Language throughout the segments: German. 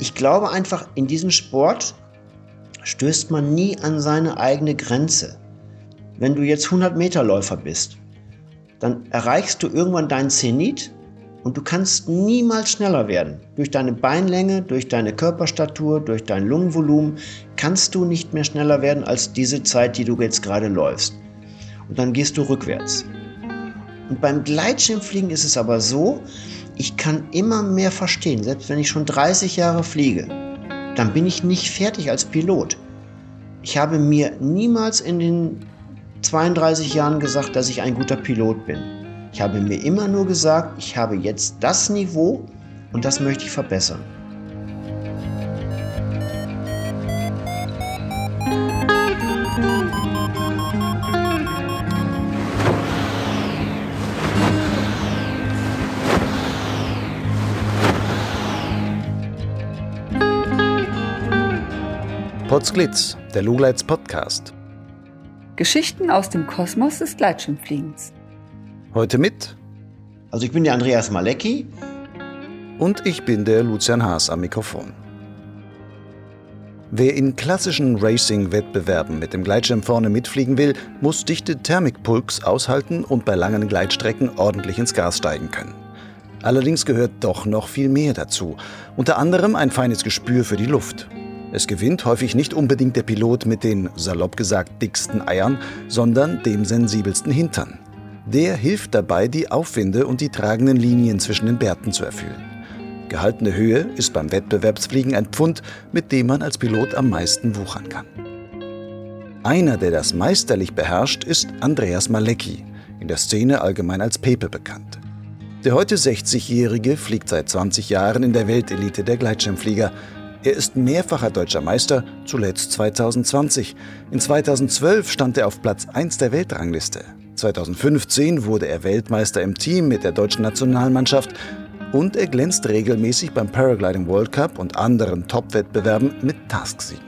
ich glaube einfach, in diesem Sport stößt man nie an seine eigene Grenze. Wenn du jetzt 100 Meter Läufer bist, dann erreichst du irgendwann deinen Zenit und du kannst niemals schneller werden. Durch deine Beinlänge, durch deine Körperstatur, durch dein Lungenvolumen kannst du nicht mehr schneller werden als diese Zeit, die du jetzt gerade läufst. Und dann gehst du rückwärts. Und beim Gleitschirmfliegen ist es aber so, ich kann immer mehr verstehen, selbst wenn ich schon 30 Jahre fliege, dann bin ich nicht fertig als Pilot. Ich habe mir niemals in den 32 Jahren gesagt, dass ich ein guter Pilot bin. Ich habe mir immer nur gesagt, ich habe jetzt das Niveau und das möchte ich verbessern. Potsglitz, der Lugleits Podcast. Geschichten aus dem Kosmos des Gleitschirmfliegens. Heute mit. Also ich bin der Andreas Malecki. Und ich bin der Lucian Haas am Mikrofon. Wer in klassischen Racing-Wettbewerben mit dem Gleitschirm vorne mitfliegen will, muss dichte Thermikpulks aushalten und bei langen Gleitstrecken ordentlich ins Gas steigen können. Allerdings gehört doch noch viel mehr dazu. Unter anderem ein feines Gespür für die Luft. Es gewinnt häufig nicht unbedingt der Pilot mit den, salopp gesagt, dicksten Eiern, sondern dem sensibelsten Hintern. Der hilft dabei, die Aufwinde und die tragenden Linien zwischen den Bärten zu erfüllen. Gehaltene Höhe ist beim Wettbewerbsfliegen ein Pfund, mit dem man als Pilot am meisten wuchern kann. Einer, der das meisterlich beherrscht, ist Andreas Malecki, in der Szene allgemein als Pepe bekannt. Der heute 60-Jährige fliegt seit 20 Jahren in der Weltelite der Gleitschirmflieger, er ist mehrfacher deutscher Meister, zuletzt 2020. In 2012 stand er auf Platz 1 der Weltrangliste. 2015 wurde er Weltmeister im Team mit der deutschen Nationalmannschaft und er glänzt regelmäßig beim Paragliding World Cup und anderen Top-Wettbewerben mit Tasksiegen.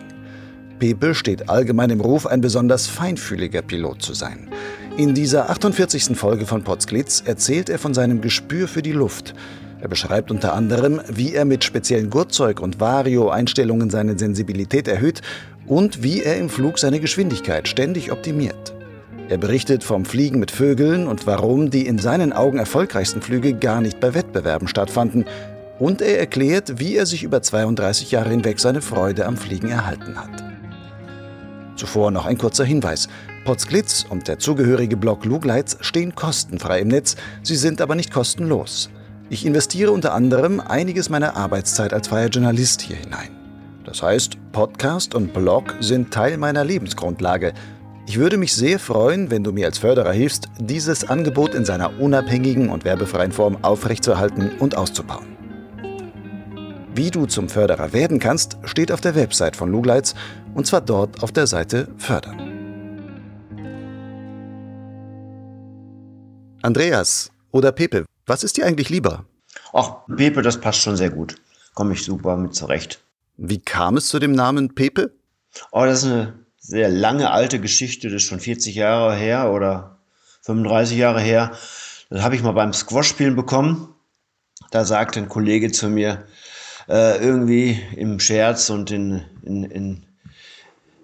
Pepe steht allgemein im Ruf, ein besonders feinfühliger Pilot zu sein. In dieser 48. Folge von Potsglitz erzählt er von seinem Gespür für die Luft – er beschreibt unter anderem, wie er mit speziellen Gurtzeug- und Vario-Einstellungen seine Sensibilität erhöht und wie er im Flug seine Geschwindigkeit ständig optimiert. Er berichtet vom Fliegen mit Vögeln und warum die in seinen Augen erfolgreichsten Flüge gar nicht bei Wettbewerben stattfanden. Und er erklärt, wie er sich über 32 Jahre hinweg seine Freude am Fliegen erhalten hat. Zuvor noch ein kurzer Hinweis. Potsglitz und der zugehörige Blog Lugleitz stehen kostenfrei im Netz, sie sind aber nicht kostenlos. Ich investiere unter anderem einiges meiner Arbeitszeit als freier Journalist hier hinein. Das heißt, Podcast und Blog sind Teil meiner Lebensgrundlage. Ich würde mich sehr freuen, wenn du mir als Förderer hilfst, dieses Angebot in seiner unabhängigen und werbefreien Form aufrechtzuerhalten und auszubauen. Wie du zum Förderer werden kannst, steht auf der Website von Lugleitz und zwar dort auf der Seite Fördern. Andreas oder Pepe, was ist dir eigentlich lieber? Ach, Pepe, das passt schon sehr gut. Komme ich super mit zurecht. Wie kam es zu dem Namen Pepe? Oh, das ist eine sehr lange alte Geschichte. Das ist schon 40 Jahre her oder 35 Jahre her. Das habe ich mal beim Squash-Spielen bekommen. Da sagte ein Kollege zu mir, äh, irgendwie im Scherz und in, in, in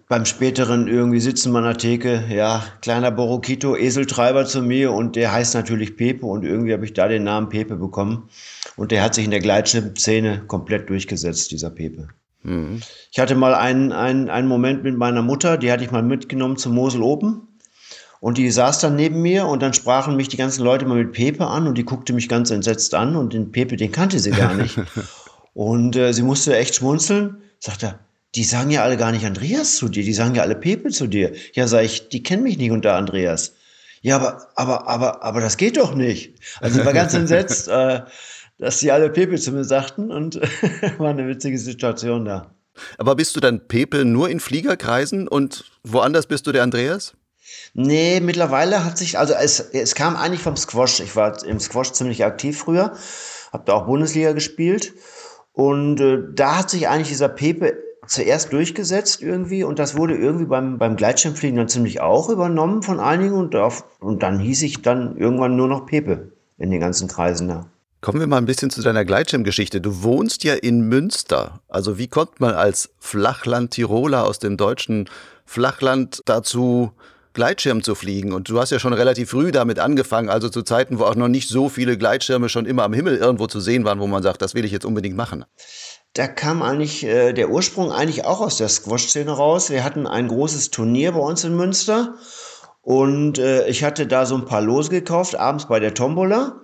beim späteren irgendwie sitzen wir an der Theke, ja, kleiner Borokito, Eseltreiber zu mir und der heißt natürlich Pepe und irgendwie habe ich da den Namen Pepe bekommen und der hat sich in der Gleitschirmszene komplett durchgesetzt, dieser Pepe. Mhm. Ich hatte mal einen, einen, einen Moment mit meiner Mutter, die hatte ich mal mitgenommen zum Mosel Open und die saß dann neben mir und dann sprachen mich die ganzen Leute mal mit Pepe an und die guckte mich ganz entsetzt an und den Pepe, den kannte sie gar nicht. und äh, sie musste echt schmunzeln, sagte, die sagen ja alle gar nicht Andreas zu dir, die sagen ja alle Pepe zu dir. Ja, sag ich, die kennen mich nicht unter Andreas. Ja, aber, aber, aber, aber das geht doch nicht. Also ich war ganz entsetzt, äh, dass die alle Pepe zu mir sagten und war eine witzige Situation da. Aber bist du dann Pepe nur in Fliegerkreisen und woanders bist du der Andreas? Nee, mittlerweile hat sich, also es, es kam eigentlich vom Squash. Ich war im Squash ziemlich aktiv früher, habe da auch Bundesliga gespielt und äh, da hat sich eigentlich dieser Pepe zuerst durchgesetzt irgendwie und das wurde irgendwie beim, beim Gleitschirmfliegen dann ziemlich auch übernommen von einigen und, auf, und dann hieß ich dann irgendwann nur noch Pepe in den ganzen Kreisen da. Kommen wir mal ein bisschen zu deiner Gleitschirmgeschichte. Du wohnst ja in Münster. Also wie kommt man als Flachland-Tiroler aus dem deutschen Flachland dazu, Gleitschirm zu fliegen? Und du hast ja schon relativ früh damit angefangen, also zu Zeiten, wo auch noch nicht so viele Gleitschirme schon immer am Himmel irgendwo zu sehen waren, wo man sagt, das will ich jetzt unbedingt machen. Da kam eigentlich äh, der Ursprung eigentlich auch aus der Squash-Szene raus. Wir hatten ein großes Turnier bei uns in Münster und äh, ich hatte da so ein paar Lose gekauft, abends bei der Tombola.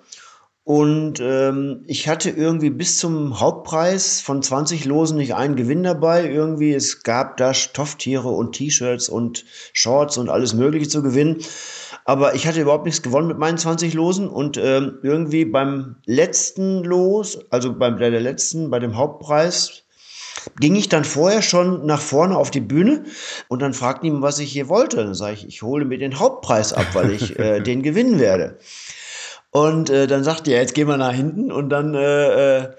Und ähm, ich hatte irgendwie bis zum Hauptpreis von 20 Losen nicht einen Gewinn dabei. Irgendwie, es gab da Stofftiere und T-Shirts und Shorts und alles Mögliche zu gewinnen. Aber ich hatte überhaupt nichts gewonnen mit meinen 20 Losen. Und ähm, irgendwie beim letzten Los, also bei der letzten, bei dem Hauptpreis, ging ich dann vorher schon nach vorne auf die Bühne und dann fragten ihn, was ich hier wollte. Dann sage ich, ich hole mir den Hauptpreis ab, weil ich äh, den gewinnen werde. Und äh, dann sagte er, jetzt gehen wir nach hinten und dann äh, äh,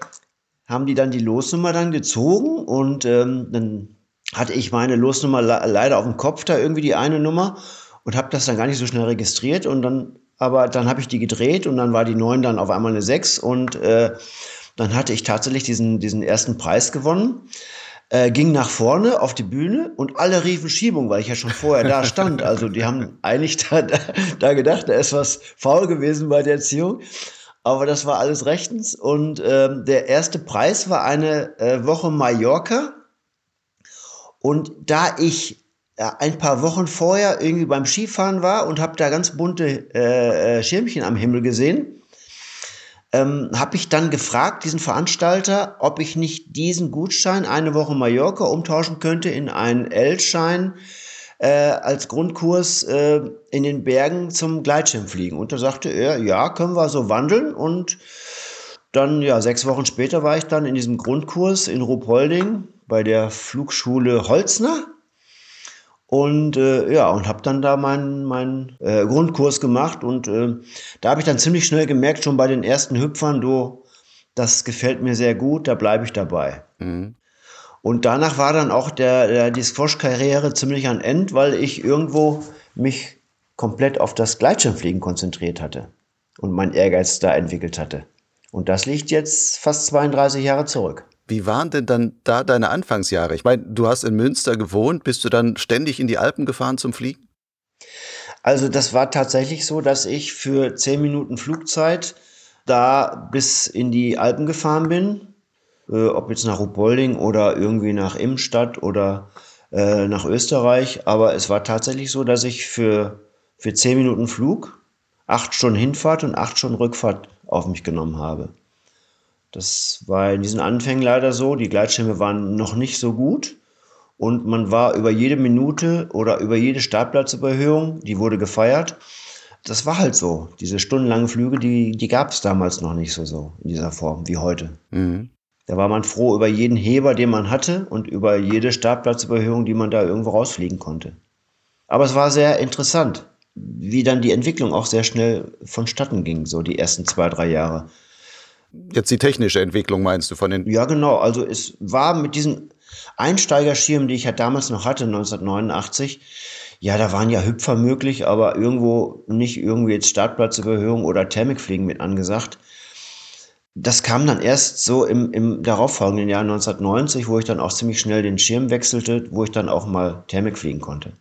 haben die dann die Losnummer dann gezogen und ähm, dann hatte ich meine Losnummer leider auf dem Kopf da irgendwie die eine Nummer und habe das dann gar nicht so schnell registriert und dann aber dann habe ich die gedreht und dann war die 9 dann auf einmal eine 6 und äh, dann hatte ich tatsächlich diesen, diesen ersten Preis gewonnen äh, ging nach vorne auf die Bühne und alle riefen Schiebung, weil ich ja schon vorher da stand. Also die haben eigentlich da, da, da gedacht, da ist was faul gewesen bei der Erziehung. Aber das war alles rechtens. Und ähm, der erste Preis war eine äh, Woche Mallorca. Und da ich äh, ein paar Wochen vorher irgendwie beim Skifahren war und habe da ganz bunte äh, äh Schirmchen am Himmel gesehen, ähm, habe ich dann gefragt, diesen Veranstalter, ob ich nicht diesen Gutschein eine Woche Mallorca umtauschen könnte in einen L-Schein äh, als Grundkurs äh, in den Bergen zum Gleitschirmfliegen. Und da sagte er, ja, können wir so wandeln. Und dann, ja, sechs Wochen später war ich dann in diesem Grundkurs in Ruhpolding bei der Flugschule Holzner und äh, ja, und habe dann da meinen mein, äh, Grundkurs gemacht. Und äh, da habe ich dann ziemlich schnell gemerkt, schon bei den ersten Hüpfern, du, das gefällt mir sehr gut, da bleibe ich dabei. Mhm. Und danach war dann auch der, der, die Squash-Karriere ziemlich an End, weil ich irgendwo mich komplett auf das Gleitschirmfliegen konzentriert hatte und mein Ehrgeiz da entwickelt hatte. Und das liegt jetzt fast 32 Jahre zurück. Wie waren denn dann da deine Anfangsjahre? Ich meine, du hast in Münster gewohnt, bist du dann ständig in die Alpen gefahren zum Fliegen? Also das war tatsächlich so, dass ich für zehn Minuten Flugzeit da bis in die Alpen gefahren bin, äh, ob jetzt nach Ruhpolding oder irgendwie nach Imstadt oder äh, nach Österreich. Aber es war tatsächlich so, dass ich für, für zehn Minuten Flug acht Stunden Hinfahrt und acht Stunden Rückfahrt auf mich genommen habe. Das war in diesen Anfängen leider so. Die Gleitschirme waren noch nicht so gut und man war über jede Minute oder über jede Startplatzüberhöhung, die wurde gefeiert. Das war halt so. Diese stundenlangen Flüge, die, die gab es damals noch nicht so, so in dieser Form wie heute. Mhm. Da war man froh über jeden Heber, den man hatte und über jede Startplatzüberhöhung, die man da irgendwo rausfliegen konnte. Aber es war sehr interessant, wie dann die Entwicklung auch sehr schnell vonstatten ging, so die ersten zwei, drei Jahre. Jetzt die technische Entwicklung meinst du von den? Ja, genau. Also es war mit diesen Einsteigerschirmen, die ich ja damals noch hatte, 1989, ja, da waren ja Hüpfer möglich, aber irgendwo nicht irgendwie jetzt Startplatzüberhöhung oder Thermikfliegen mit angesagt. Das kam dann erst so im, im darauffolgenden Jahr 1990, wo ich dann auch ziemlich schnell den Schirm wechselte, wo ich dann auch mal Thermik fliegen konnte.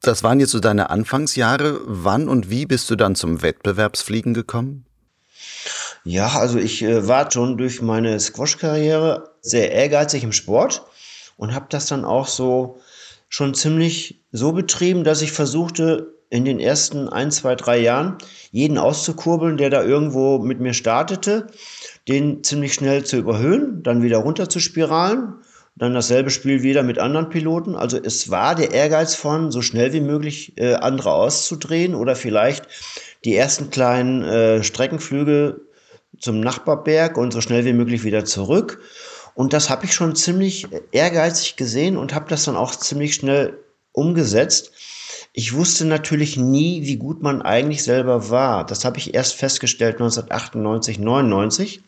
Das waren jetzt so deine Anfangsjahre. Wann und wie bist du dann zum Wettbewerbsfliegen gekommen? Ja, also ich äh, war schon durch meine Squash-Karriere sehr ehrgeizig im Sport und habe das dann auch so schon ziemlich so betrieben, dass ich versuchte, in den ersten ein, zwei, drei Jahren jeden auszukurbeln, der da irgendwo mit mir startete, den ziemlich schnell zu überhöhen, dann wieder runter zu spiralen, dann dasselbe Spiel wieder mit anderen Piloten. Also es war der Ehrgeiz von, so schnell wie möglich äh, andere auszudrehen oder vielleicht die ersten kleinen äh, Streckenflüge zum Nachbarberg und so schnell wie möglich wieder zurück. Und das habe ich schon ziemlich ehrgeizig gesehen und habe das dann auch ziemlich schnell umgesetzt. Ich wusste natürlich nie, wie gut man eigentlich selber war. Das habe ich erst festgestellt 1998, 99,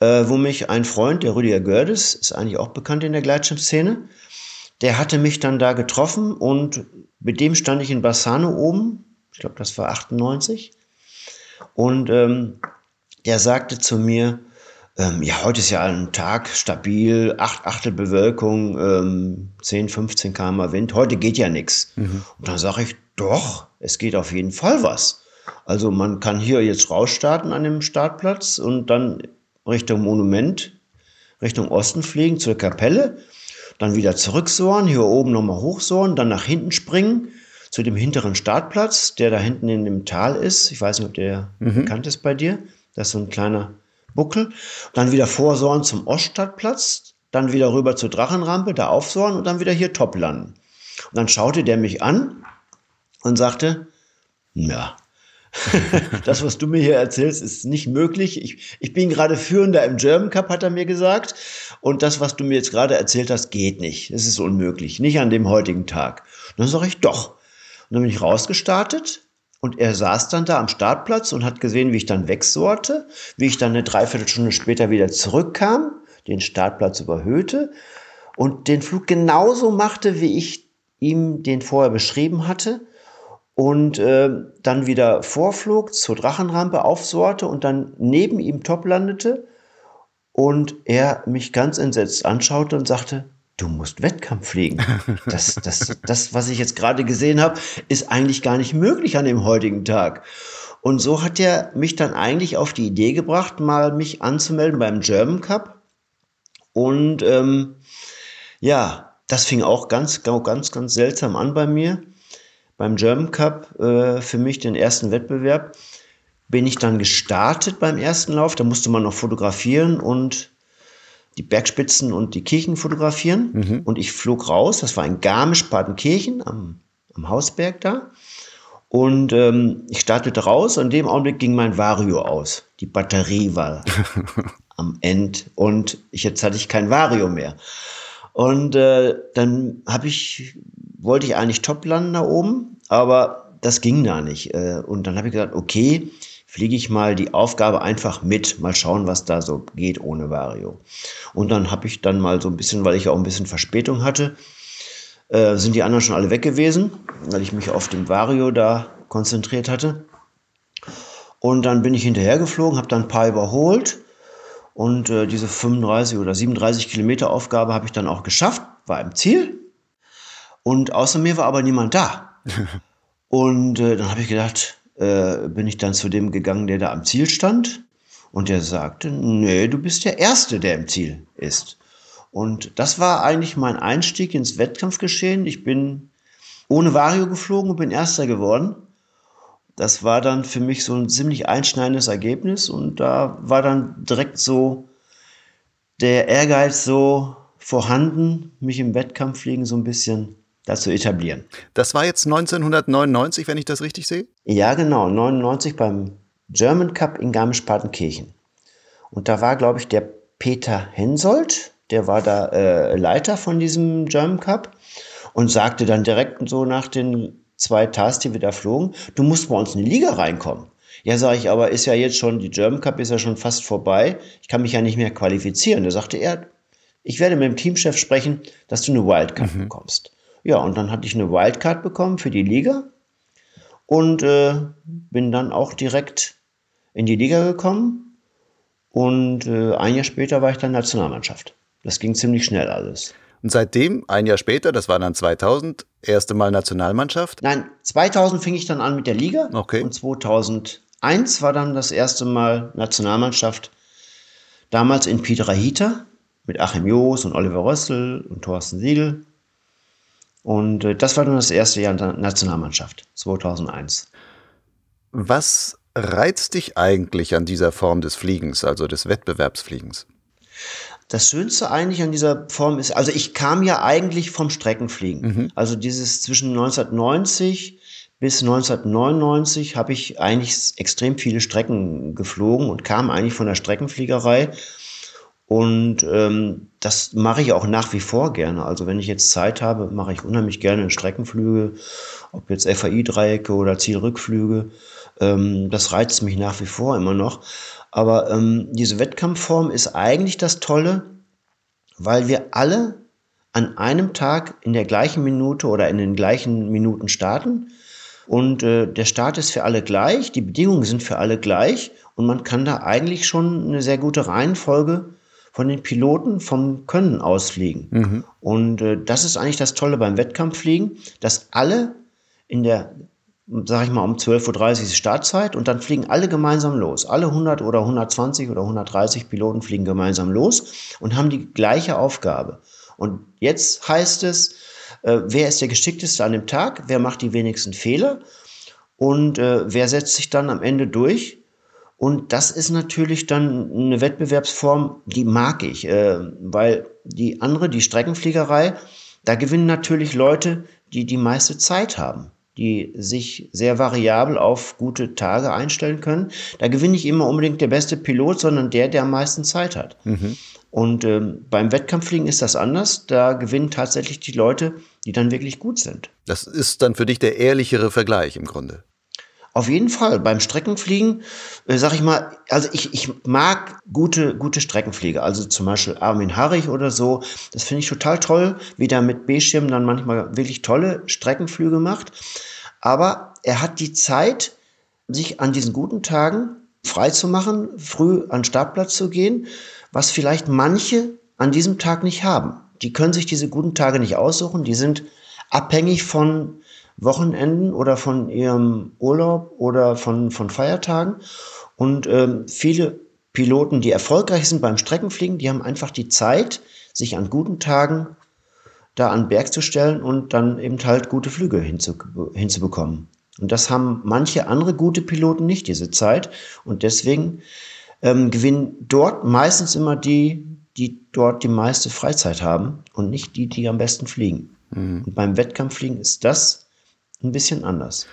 äh, wo mich ein Freund, der Rüdiger Gördes, ist eigentlich auch bekannt in der Gleitschirmszene, der hatte mich dann da getroffen und mit dem stand ich in Bassano oben. Ich glaube, das war 98. Und ähm, der sagte zu mir, ähm, ja, heute ist ja ein Tag stabil, 8 Achtel Bewölkung, ähm, 10, 15 km Wind, heute geht ja nichts. Mhm. Und dann sage ich, doch, es geht auf jeden Fall was. Also man kann hier jetzt rausstarten an dem Startplatz und dann Richtung Monument, Richtung Osten fliegen zur Kapelle, dann wieder zurücksohren, hier oben nochmal hochsohren, dann nach hinten springen zu dem hinteren Startplatz, der da hinten in dem Tal ist. Ich weiß nicht, ob der mhm. bekannt ist bei dir. Das ist so ein kleiner Buckel. Dann wieder vorsohren zum Oststadtplatz, dann wieder rüber zur Drachenrampe, da aufsohren und dann wieder hier top landen. Und dann schaute der mich an und sagte, ja, das, was du mir hier erzählst, ist nicht möglich. Ich, ich bin gerade Führender im German Cup, hat er mir gesagt. Und das, was du mir jetzt gerade erzählt hast, geht nicht. Es ist unmöglich. Nicht an dem heutigen Tag. Und dann sage ich, doch. Und dann bin ich rausgestartet und er saß dann da am Startplatz und hat gesehen, wie ich dann wegsorte, wie ich dann eine Dreiviertelstunde später wieder zurückkam, den Startplatz überhöhte und den Flug genauso machte, wie ich ihm den vorher beschrieben hatte und äh, dann wieder vorflog, zur Drachenrampe aufsorte und dann neben ihm top landete und er mich ganz entsetzt anschaute und sagte, du musst Wettkampf fliegen. Das, das, das was ich jetzt gerade gesehen habe, ist eigentlich gar nicht möglich an dem heutigen Tag. Und so hat er mich dann eigentlich auf die Idee gebracht, mal mich anzumelden beim German Cup. Und ähm, ja, das fing auch ganz, ganz, ganz seltsam an bei mir beim German Cup äh, für mich den ersten Wettbewerb. Bin ich dann gestartet beim ersten Lauf. Da musste man noch fotografieren und die Bergspitzen und die Kirchen fotografieren. Mhm. Und ich flog raus. Das war in Garmisch-Partenkirchen am, am Hausberg da. Und ähm, ich startete raus und in dem Augenblick ging mein Vario aus. Die Batterie war am End und ich, jetzt hatte ich kein Vario mehr. Und äh, dann habe ich wollte ich eigentlich top landen da oben, aber das ging da nicht. Äh, und dann habe ich gesagt, okay, fliege ich mal die Aufgabe einfach mit, mal schauen, was da so geht ohne Vario. Und dann habe ich dann mal so ein bisschen, weil ich auch ein bisschen Verspätung hatte, äh, sind die anderen schon alle weg gewesen, weil ich mich auf dem Vario da konzentriert hatte. Und dann bin ich hinterher geflogen, habe dann ein paar überholt und äh, diese 35 oder 37 Kilometer Aufgabe habe ich dann auch geschafft, war im Ziel. Und außer mir war aber niemand da. und äh, dann habe ich gedacht, äh, bin ich dann zu dem gegangen, der da am Ziel stand. Und der sagte, nee, du bist der Erste, der im Ziel ist. Und das war eigentlich mein Einstieg ins Wettkampfgeschehen. Ich bin ohne Vario geflogen und bin Erster geworden. Das war dann für mich so ein ziemlich einschneidendes Ergebnis und da war dann direkt so der Ehrgeiz so vorhanden, mich im Wettkampffliegen so ein bisschen das zu etablieren. Das war jetzt 1999, wenn ich das richtig sehe? Ja, genau, 99 beim German Cup in Garmisch-Partenkirchen. Und da war, glaube ich, der Peter Hensoldt, der war da äh, Leiter von diesem German Cup und sagte dann direkt so nach den zwei Tasks, die wir da flogen, du musst bei uns in die Liga reinkommen. Ja, sage ich, aber ist ja jetzt schon, die German Cup ist ja schon fast vorbei. Ich kann mich ja nicht mehr qualifizieren. Da sagte er, ich werde mit dem Teamchef sprechen, dass du eine Wildcard mhm. bekommst. Ja, und dann hatte ich eine Wildcard bekommen für die Liga und äh, bin dann auch direkt in die Liga gekommen. Und äh, ein Jahr später war ich dann Nationalmannschaft. Das ging ziemlich schnell alles. Und seitdem, ein Jahr später, das war dann 2000, erste Mal Nationalmannschaft? Nein, 2000 fing ich dann an mit der Liga. Okay. Und 2001 war dann das erste Mal Nationalmannschaft. Damals in Piedrahita mit Achim Joos und Oliver Rössel und Thorsten Siegel. Und äh, das war dann das erste Jahr in der Nationalmannschaft, 2001. Was reizt dich eigentlich an dieser Form des Fliegens, also des Wettbewerbsfliegens? Das Schönste eigentlich an dieser Form ist, also ich kam ja eigentlich vom Streckenfliegen. Mhm. Also dieses zwischen 1990 bis 1999 habe ich eigentlich extrem viele Strecken geflogen und kam eigentlich von der Streckenfliegerei und ähm, das mache ich auch nach wie vor gerne. Also wenn ich jetzt Zeit habe, mache ich unheimlich gerne Streckenflüge, ob jetzt FAI-Dreiecke oder Zielrückflüge. Ähm, das reizt mich nach wie vor immer noch. Aber ähm, diese Wettkampfform ist eigentlich das Tolle, weil wir alle an einem Tag in der gleichen Minute oder in den gleichen Minuten starten Und äh, der Start ist für alle gleich, die Bedingungen sind für alle gleich und man kann da eigentlich schon eine sehr gute Reihenfolge von den Piloten vom Können ausfliegen. Mhm. Und äh, das ist eigentlich das Tolle beim Wettkampffliegen, dass alle in der, sag ich mal, um 12.30 Uhr ist Startzeit und dann fliegen alle gemeinsam los. Alle 100 oder 120 oder 130 Piloten fliegen gemeinsam los und haben die gleiche Aufgabe. Und jetzt heißt es, äh, wer ist der geschickteste an dem Tag, wer macht die wenigsten Fehler und äh, wer setzt sich dann am Ende durch und das ist natürlich dann eine Wettbewerbsform, die mag ich, äh, weil die andere, die Streckenfliegerei, da gewinnen natürlich Leute, die die meiste Zeit haben, die sich sehr variabel auf gute Tage einstellen können. Da gewinnt nicht immer unbedingt der beste Pilot, sondern der, der am meisten Zeit hat. Mhm. Und ähm, beim Wettkampffliegen ist das anders. Da gewinnen tatsächlich die Leute, die dann wirklich gut sind. Das ist dann für dich der ehrlichere Vergleich im Grunde. Auf jeden Fall. Beim Streckenfliegen, äh, sag ich mal, also ich, ich mag gute, gute Streckenflieger. Also zum Beispiel Armin Harrig oder so. Das finde ich total toll, wie der mit B-Schirm dann manchmal wirklich tolle Streckenflüge macht. Aber er hat die Zeit, sich an diesen guten Tagen frei zu machen, früh an den Startplatz zu gehen, was vielleicht manche an diesem Tag nicht haben. Die können sich diese guten Tage nicht aussuchen. Die sind abhängig von Wochenenden oder von ihrem Urlaub oder von, von Feiertagen. Und ähm, viele Piloten, die erfolgreich sind beim Streckenfliegen, die haben einfach die Zeit, sich an guten Tagen da an den Berg zu stellen und dann eben halt gute Flüge hinzu, hinzubekommen. Und das haben manche andere gute Piloten nicht, diese Zeit. Und deswegen ähm, gewinnen dort meistens immer die, die dort die meiste Freizeit haben und nicht die, die am besten fliegen. Mhm. Und beim Wettkampffliegen ist das ein bisschen anders.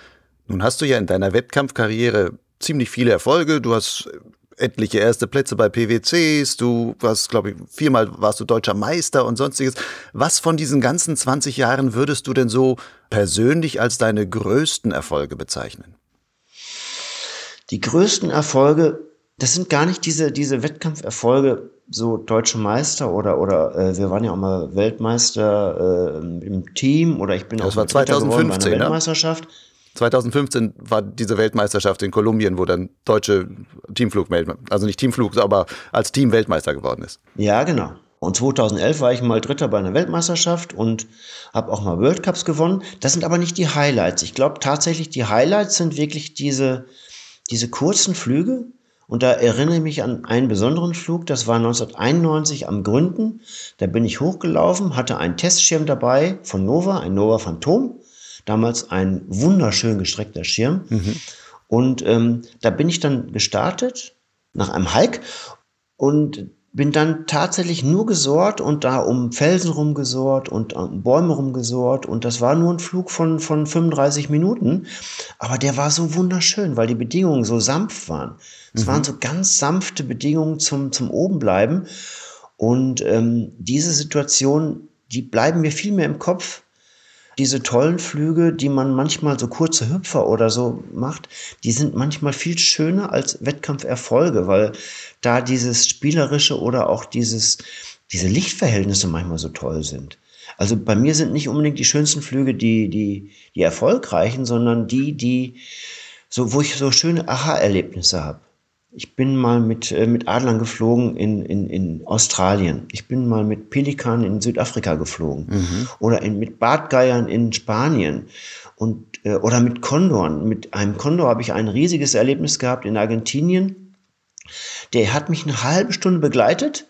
Nun hast du ja in deiner Wettkampfkarriere ziemlich viele Erfolge. Du hast etliche erste Plätze bei PwCs, du warst, glaube ich, viermal warst du deutscher Meister und sonstiges. Was von diesen ganzen 20 Jahren würdest du denn so persönlich als deine größten Erfolge bezeichnen? Die größten Erfolge, das sind gar nicht diese, diese Wettkampferfolge, so deutsche Meister oder oder äh, wir waren ja auch mal Weltmeister äh, im Team oder ich bin das auch war 2015 bei einer ne? Weltmeisterschaft. 2015 war diese Weltmeisterschaft in Kolumbien, wo dann deutsche Teamflug, also nicht Teamflug, aber als Team Weltmeister geworden ist. Ja, genau. Und 2011 war ich mal Dritter bei einer Weltmeisterschaft und habe auch mal World Cups gewonnen. Das sind aber nicht die Highlights. Ich glaube tatsächlich, die Highlights sind wirklich diese, diese kurzen Flüge, und da erinnere ich mich an einen besonderen Flug, das war 1991 am Gründen. Da bin ich hochgelaufen, hatte einen Testschirm dabei von Nova, ein Nova Phantom. Damals ein wunderschön gestreckter Schirm. Mhm. Und ähm, da bin ich dann gestartet nach einem Hike und bin dann tatsächlich nur gesorgt und da um Felsen rumgesorgt und um Bäume rumgesorgt und das war nur ein Flug von, von 35 Minuten, aber der war so wunderschön, weil die Bedingungen so sanft waren. Es mhm. waren so ganz sanfte Bedingungen zum, zum Obenbleiben und ähm, diese Situation, die bleiben mir viel mehr im Kopf, diese tollen Flüge, die man manchmal so kurze Hüpfer oder so macht, die sind manchmal viel schöner als Wettkampferfolge, weil da dieses spielerische oder auch dieses, diese Lichtverhältnisse manchmal so toll sind. Also bei mir sind nicht unbedingt die schönsten Flüge die, die, die erfolgreichen, sondern die, die so, wo ich so schöne Aha-Erlebnisse habe. Ich bin mal mit, äh, mit Adlern geflogen in, in, in Australien. Ich bin mal mit Pelikanen in Südafrika geflogen. Mhm. Oder in, mit Bartgeiern in Spanien. Und, äh, oder mit Kondoren. Mit einem Kondor habe ich ein riesiges Erlebnis gehabt in Argentinien. Der hat mich eine halbe Stunde begleitet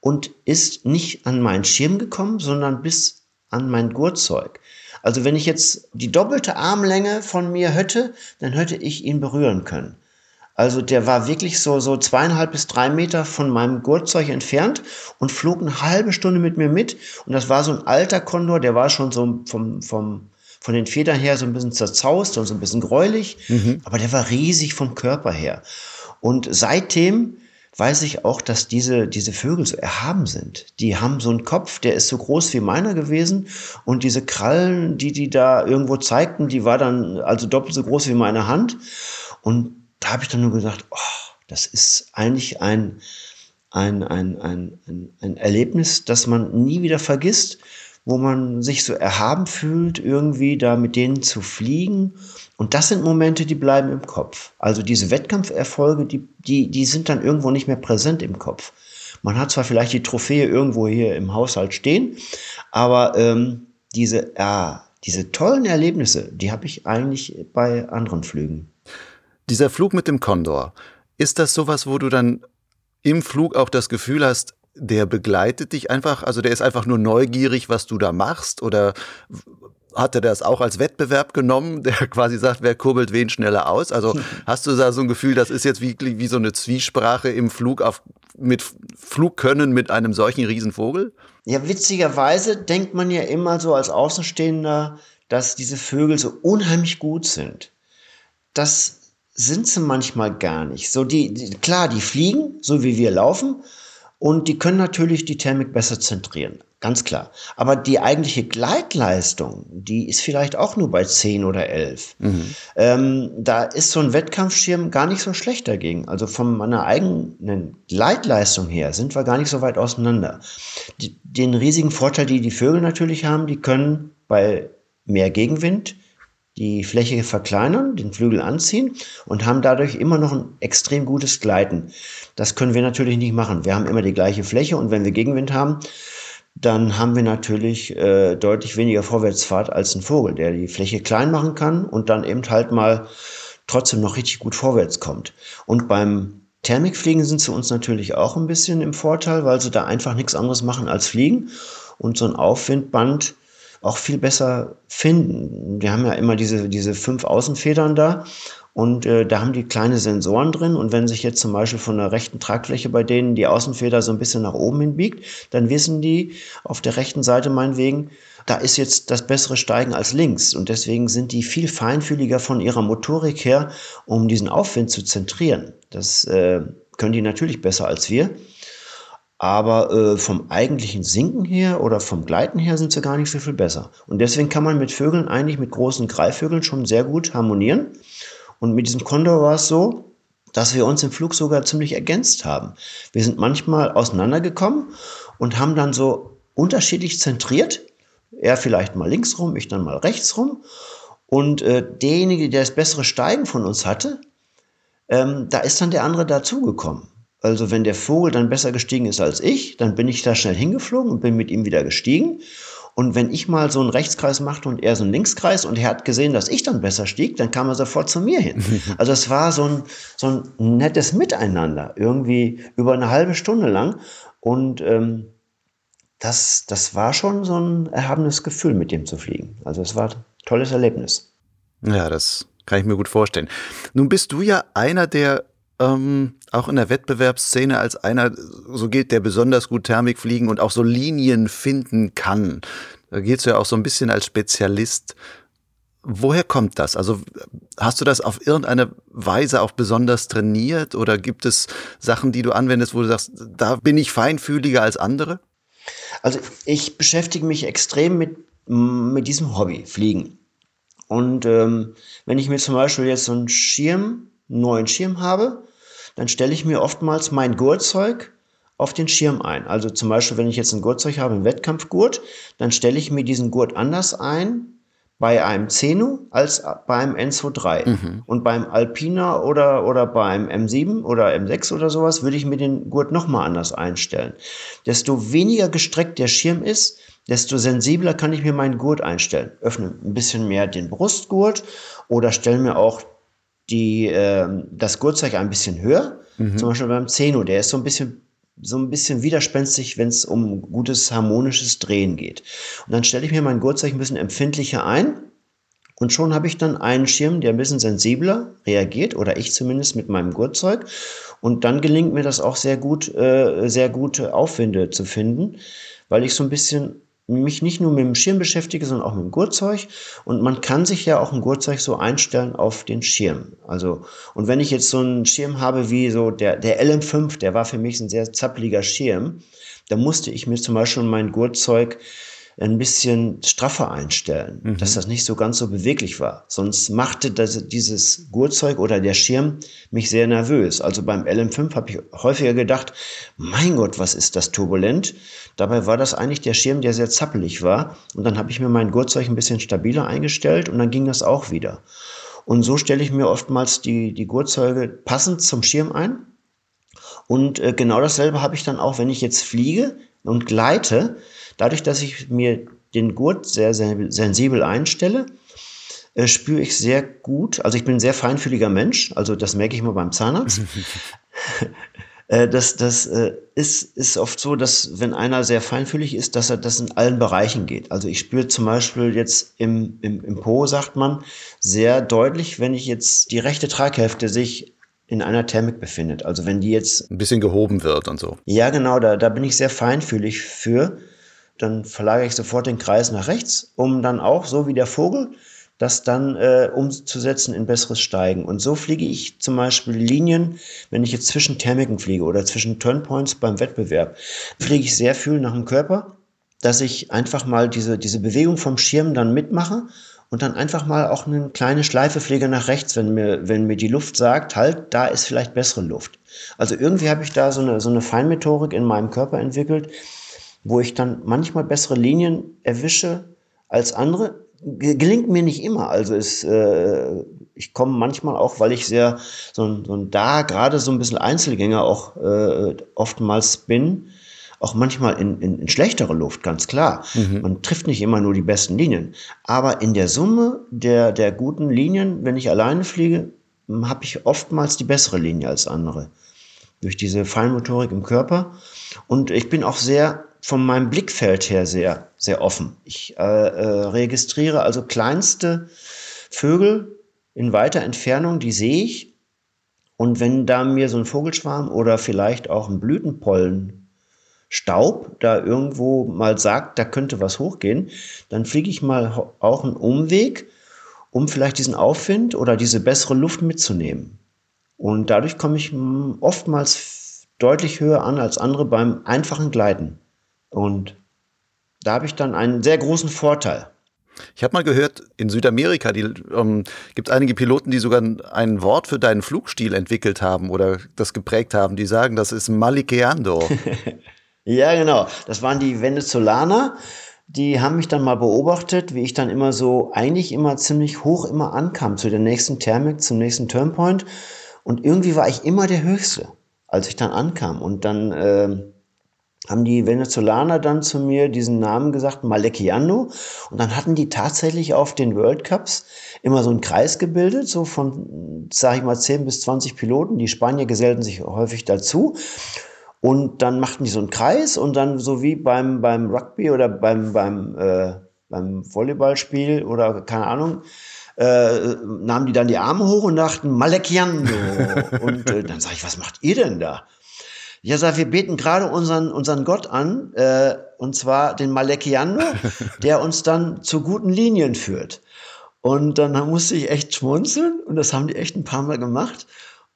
und ist nicht an meinen Schirm gekommen, sondern bis an mein Gurtzeug. Also wenn ich jetzt die doppelte Armlänge von mir hätte, dann hätte ich ihn berühren können. Also der war wirklich so, so zweieinhalb bis drei Meter von meinem Gurtzeug entfernt und flog eine halbe Stunde mit mir mit. Und das war so ein alter Kondor, der war schon so vom, vom, von den Federn her so ein bisschen zerzaust und so ein bisschen gräulich. Mhm. Aber der war riesig vom Körper her. Und seitdem weiß ich auch, dass diese, diese Vögel so erhaben sind. Die haben so einen Kopf, der ist so groß wie meiner gewesen. Und diese Krallen, die die da irgendwo zeigten, die war dann also doppelt so groß wie meine Hand. Und habe ich dann nur gesagt, oh, das ist eigentlich ein, ein, ein, ein, ein, ein Erlebnis, das man nie wieder vergisst, wo man sich so erhaben fühlt, irgendwie da mit denen zu fliegen. Und das sind Momente, die bleiben im Kopf. Also diese Wettkampferfolge, die, die, die sind dann irgendwo nicht mehr präsent im Kopf. Man hat zwar vielleicht die Trophäe irgendwo hier im Haushalt stehen, aber ähm, diese, ja, diese tollen Erlebnisse, die habe ich eigentlich bei anderen Flügen. Dieser Flug mit dem Condor, ist das sowas, wo du dann im Flug auch das Gefühl hast, der begleitet dich einfach, also der ist einfach nur neugierig, was du da machst oder hat er das auch als Wettbewerb genommen, der quasi sagt, wer kurbelt wen schneller aus? Also hast du da so ein Gefühl, das ist jetzt wie, wie so eine Zwiesprache im Flug auf, mit Flugkönnen mit einem solchen Riesenvogel? Ja, witzigerweise denkt man ja immer so als Außenstehender, dass diese Vögel so unheimlich gut sind. Das sind sie manchmal gar nicht. So die, die klar, die fliegen, so wie wir laufen, und die können natürlich die Thermik besser zentrieren, ganz klar. Aber die eigentliche Gleitleistung, die ist vielleicht auch nur bei 10 oder 11. Mhm. Ähm, da ist so ein Wettkampfschirm gar nicht so schlecht dagegen. Also von meiner eigenen Gleitleistung her sind wir gar nicht so weit auseinander. Die, den riesigen Vorteil, die die Vögel natürlich haben, die können bei mehr Gegenwind die Fläche verkleinern, den Flügel anziehen und haben dadurch immer noch ein extrem gutes Gleiten. Das können wir natürlich nicht machen. Wir haben immer die gleiche Fläche und wenn wir Gegenwind haben, dann haben wir natürlich äh, deutlich weniger Vorwärtsfahrt als ein Vogel, der die Fläche klein machen kann und dann eben halt mal trotzdem noch richtig gut vorwärts kommt. Und beim Thermikfliegen sind sie uns natürlich auch ein bisschen im Vorteil, weil sie da einfach nichts anderes machen als fliegen. Und so ein Aufwindband auch viel besser finden. Wir haben ja immer diese, diese fünf Außenfedern da und äh, da haben die kleine Sensoren drin. Und wenn sich jetzt zum Beispiel von der rechten Tragfläche bei denen die Außenfeder so ein bisschen nach oben hin biegt, dann wissen die auf der rechten Seite meinetwegen, da ist jetzt das bessere Steigen als links. Und deswegen sind die viel feinfühliger von ihrer Motorik her, um diesen Aufwind zu zentrieren. Das äh, können die natürlich besser als wir. Aber äh, vom eigentlichen Sinken her oder vom Gleiten her sind sie gar nicht so viel besser. Und deswegen kann man mit Vögeln eigentlich mit großen Greifvögeln schon sehr gut harmonieren. Und mit diesem Kondor war es so, dass wir uns im Flug sogar ziemlich ergänzt haben. Wir sind manchmal auseinandergekommen und haben dann so unterschiedlich zentriert. Er vielleicht mal links rum, ich dann mal rechts rum. Und äh, derjenige, der das bessere Steigen von uns hatte, ähm, da ist dann der andere dazugekommen. Also wenn der Vogel dann besser gestiegen ist als ich, dann bin ich da schnell hingeflogen und bin mit ihm wieder gestiegen. Und wenn ich mal so einen Rechtskreis machte und er so einen Linkskreis und er hat gesehen, dass ich dann besser stieg, dann kam er sofort zu mir hin. Also es war so ein, so ein nettes Miteinander, irgendwie über eine halbe Stunde lang. Und ähm, das, das war schon so ein erhabenes Gefühl, mit dem zu fliegen. Also es war ein tolles Erlebnis. Ja, das kann ich mir gut vorstellen. Nun bist du ja einer der ähm, auch in der Wettbewerbsszene als einer so gilt, der besonders gut Thermik fliegen und auch so Linien finden kann. Da giltst du ja auch so ein bisschen als Spezialist. Woher kommt das? Also hast du das auf irgendeine Weise auch besonders trainiert oder gibt es Sachen, die du anwendest, wo du sagst, da bin ich feinfühliger als andere? Also ich beschäftige mich extrem mit, mit diesem Hobby, Fliegen. Und ähm, wenn ich mir zum Beispiel jetzt so einen Schirm, einen neuen Schirm habe, dann stelle ich mir oftmals mein Gurtzeug auf den Schirm ein. Also zum Beispiel, wenn ich jetzt ein Gurtzeug habe, einen Wettkampfgurt, dann stelle ich mir diesen Gurt anders ein bei einem Zeno als beim Enzo 3. Mhm. Und beim Alpina oder, oder beim M7 oder M6 oder sowas würde ich mir den Gurt nochmal anders einstellen. Desto weniger gestreckt der Schirm ist, desto sensibler kann ich mir meinen Gurt einstellen. Öffne ein bisschen mehr den Brustgurt oder stelle mir auch die, äh, das Gurtzeug ein bisschen höher. Mhm. Zum Beispiel beim Zeno, der ist so ein bisschen so ein bisschen widerspenstig, wenn es um gutes harmonisches Drehen geht. Und dann stelle ich mir mein Gurtzeug ein bisschen empfindlicher ein und schon habe ich dann einen Schirm, der ein bisschen sensibler reagiert oder ich zumindest mit meinem Gurtzeug. Und dann gelingt mir das auch sehr gut, äh, sehr gute Aufwinde zu finden, weil ich so ein bisschen mich nicht nur mit dem Schirm beschäftige, sondern auch mit dem Gurtzeug. Und man kann sich ja auch ein Gurtzeug so einstellen auf den Schirm. Also, und wenn ich jetzt so einen Schirm habe wie so der, der LM5, der war für mich ein sehr zappeliger Schirm, da musste ich mir zum Beispiel mein Gurtzeug ein bisschen straffer einstellen, mhm. dass das nicht so ganz so beweglich war. Sonst machte das, dieses Gurtzeug oder der Schirm mich sehr nervös. Also beim LM5 habe ich häufiger gedacht, mein Gott, was ist das turbulent? Dabei war das eigentlich der Schirm, der sehr zappelig war. Und dann habe ich mir mein Gurtzeug ein bisschen stabiler eingestellt und dann ging das auch wieder. Und so stelle ich mir oftmals die, die Gurtzeuge passend zum Schirm ein. Und äh, genau dasselbe habe ich dann auch, wenn ich jetzt fliege und gleite. Dadurch, dass ich mir den Gurt sehr, sehr sensibel einstelle, äh, spüre ich sehr gut, also ich bin ein sehr feinfühliger Mensch, also das merke ich mal beim Zahnarzt. Äh, das das äh, ist, ist oft so, dass wenn einer sehr feinfühlig ist, dass er das in allen Bereichen geht. Also ich spüre zum Beispiel jetzt im, im, im Po, sagt man, sehr deutlich, wenn ich jetzt die rechte Traghälfte sich in einer Thermik befindet. Also wenn die jetzt ein bisschen gehoben wird und so. Ja, genau, da, da bin ich sehr feinfühlig für. Dann verlagere ich sofort den Kreis nach rechts, um dann auch, so wie der Vogel, das dann äh, umzusetzen in besseres Steigen. Und so fliege ich zum Beispiel Linien, wenn ich jetzt zwischen Thermiken fliege oder zwischen Turnpoints beim Wettbewerb, fliege ich sehr viel nach dem Körper, dass ich einfach mal diese, diese Bewegung vom Schirm dann mitmache und dann einfach mal auch eine kleine Schleife fliege nach rechts, wenn mir, wenn mir die Luft sagt, halt, da ist vielleicht bessere Luft. Also irgendwie habe ich da so eine, so eine Feinmethodik in meinem Körper entwickelt, wo ich dann manchmal bessere Linien erwische als andere, gelingt mir nicht immer. Also es, äh, ich komme manchmal auch, weil ich sehr so ein, so ein da gerade so ein bisschen Einzelgänger auch äh, oftmals bin, auch manchmal in, in, in schlechtere Luft, ganz klar. Mhm. Man trifft nicht immer nur die besten Linien. Aber in der Summe der, der guten Linien, wenn ich alleine fliege, habe ich oftmals die bessere Linie als andere. Durch diese Feinmotorik im Körper. Und ich bin auch sehr von meinem Blickfeld her sehr, sehr offen. Ich äh, äh, registriere also kleinste Vögel in weiter Entfernung, die sehe ich. Und wenn da mir so ein Vogelschwarm oder vielleicht auch ein Blütenpollen Staub da irgendwo mal sagt, da könnte was hochgehen, dann fliege ich mal auch einen Umweg, um vielleicht diesen Aufwind oder diese bessere Luft mitzunehmen. Und dadurch komme ich oftmals deutlich höher an als andere beim einfachen Gleiten. Und da habe ich dann einen sehr großen Vorteil. Ich habe mal gehört, in Südamerika ähm, gibt es einige Piloten, die sogar ein Wort für deinen Flugstil entwickelt haben oder das geprägt haben. Die sagen, das ist Malikeando. ja, genau. Das waren die Venezolaner. Die haben mich dann mal beobachtet, wie ich dann immer so, eigentlich immer ziemlich hoch immer ankam zu der nächsten Thermik, zum nächsten Turnpoint. Und irgendwie war ich immer der Höchste, als ich dann ankam. Und dann äh, haben die Venezolaner dann zu mir diesen Namen gesagt, Malekiano. Und dann hatten die tatsächlich auf den World Cups immer so einen Kreis gebildet, so von, sage ich mal, 10 bis 20 Piloten. Die Spanier gesellten sich häufig dazu. Und dann machten die so einen Kreis und dann so wie beim, beim Rugby oder beim, beim, äh, beim Volleyballspiel oder keine Ahnung, äh, nahmen die dann die Arme hoch und dachten Malekiano. und äh, dann sage ich, was macht ihr denn da? Ja, sag, wir beten gerade unseren, unseren Gott an, äh, und zwar den Malekiano, der uns dann zu guten Linien führt. Und dann musste ich echt schmunzeln und das haben die echt ein paar Mal gemacht.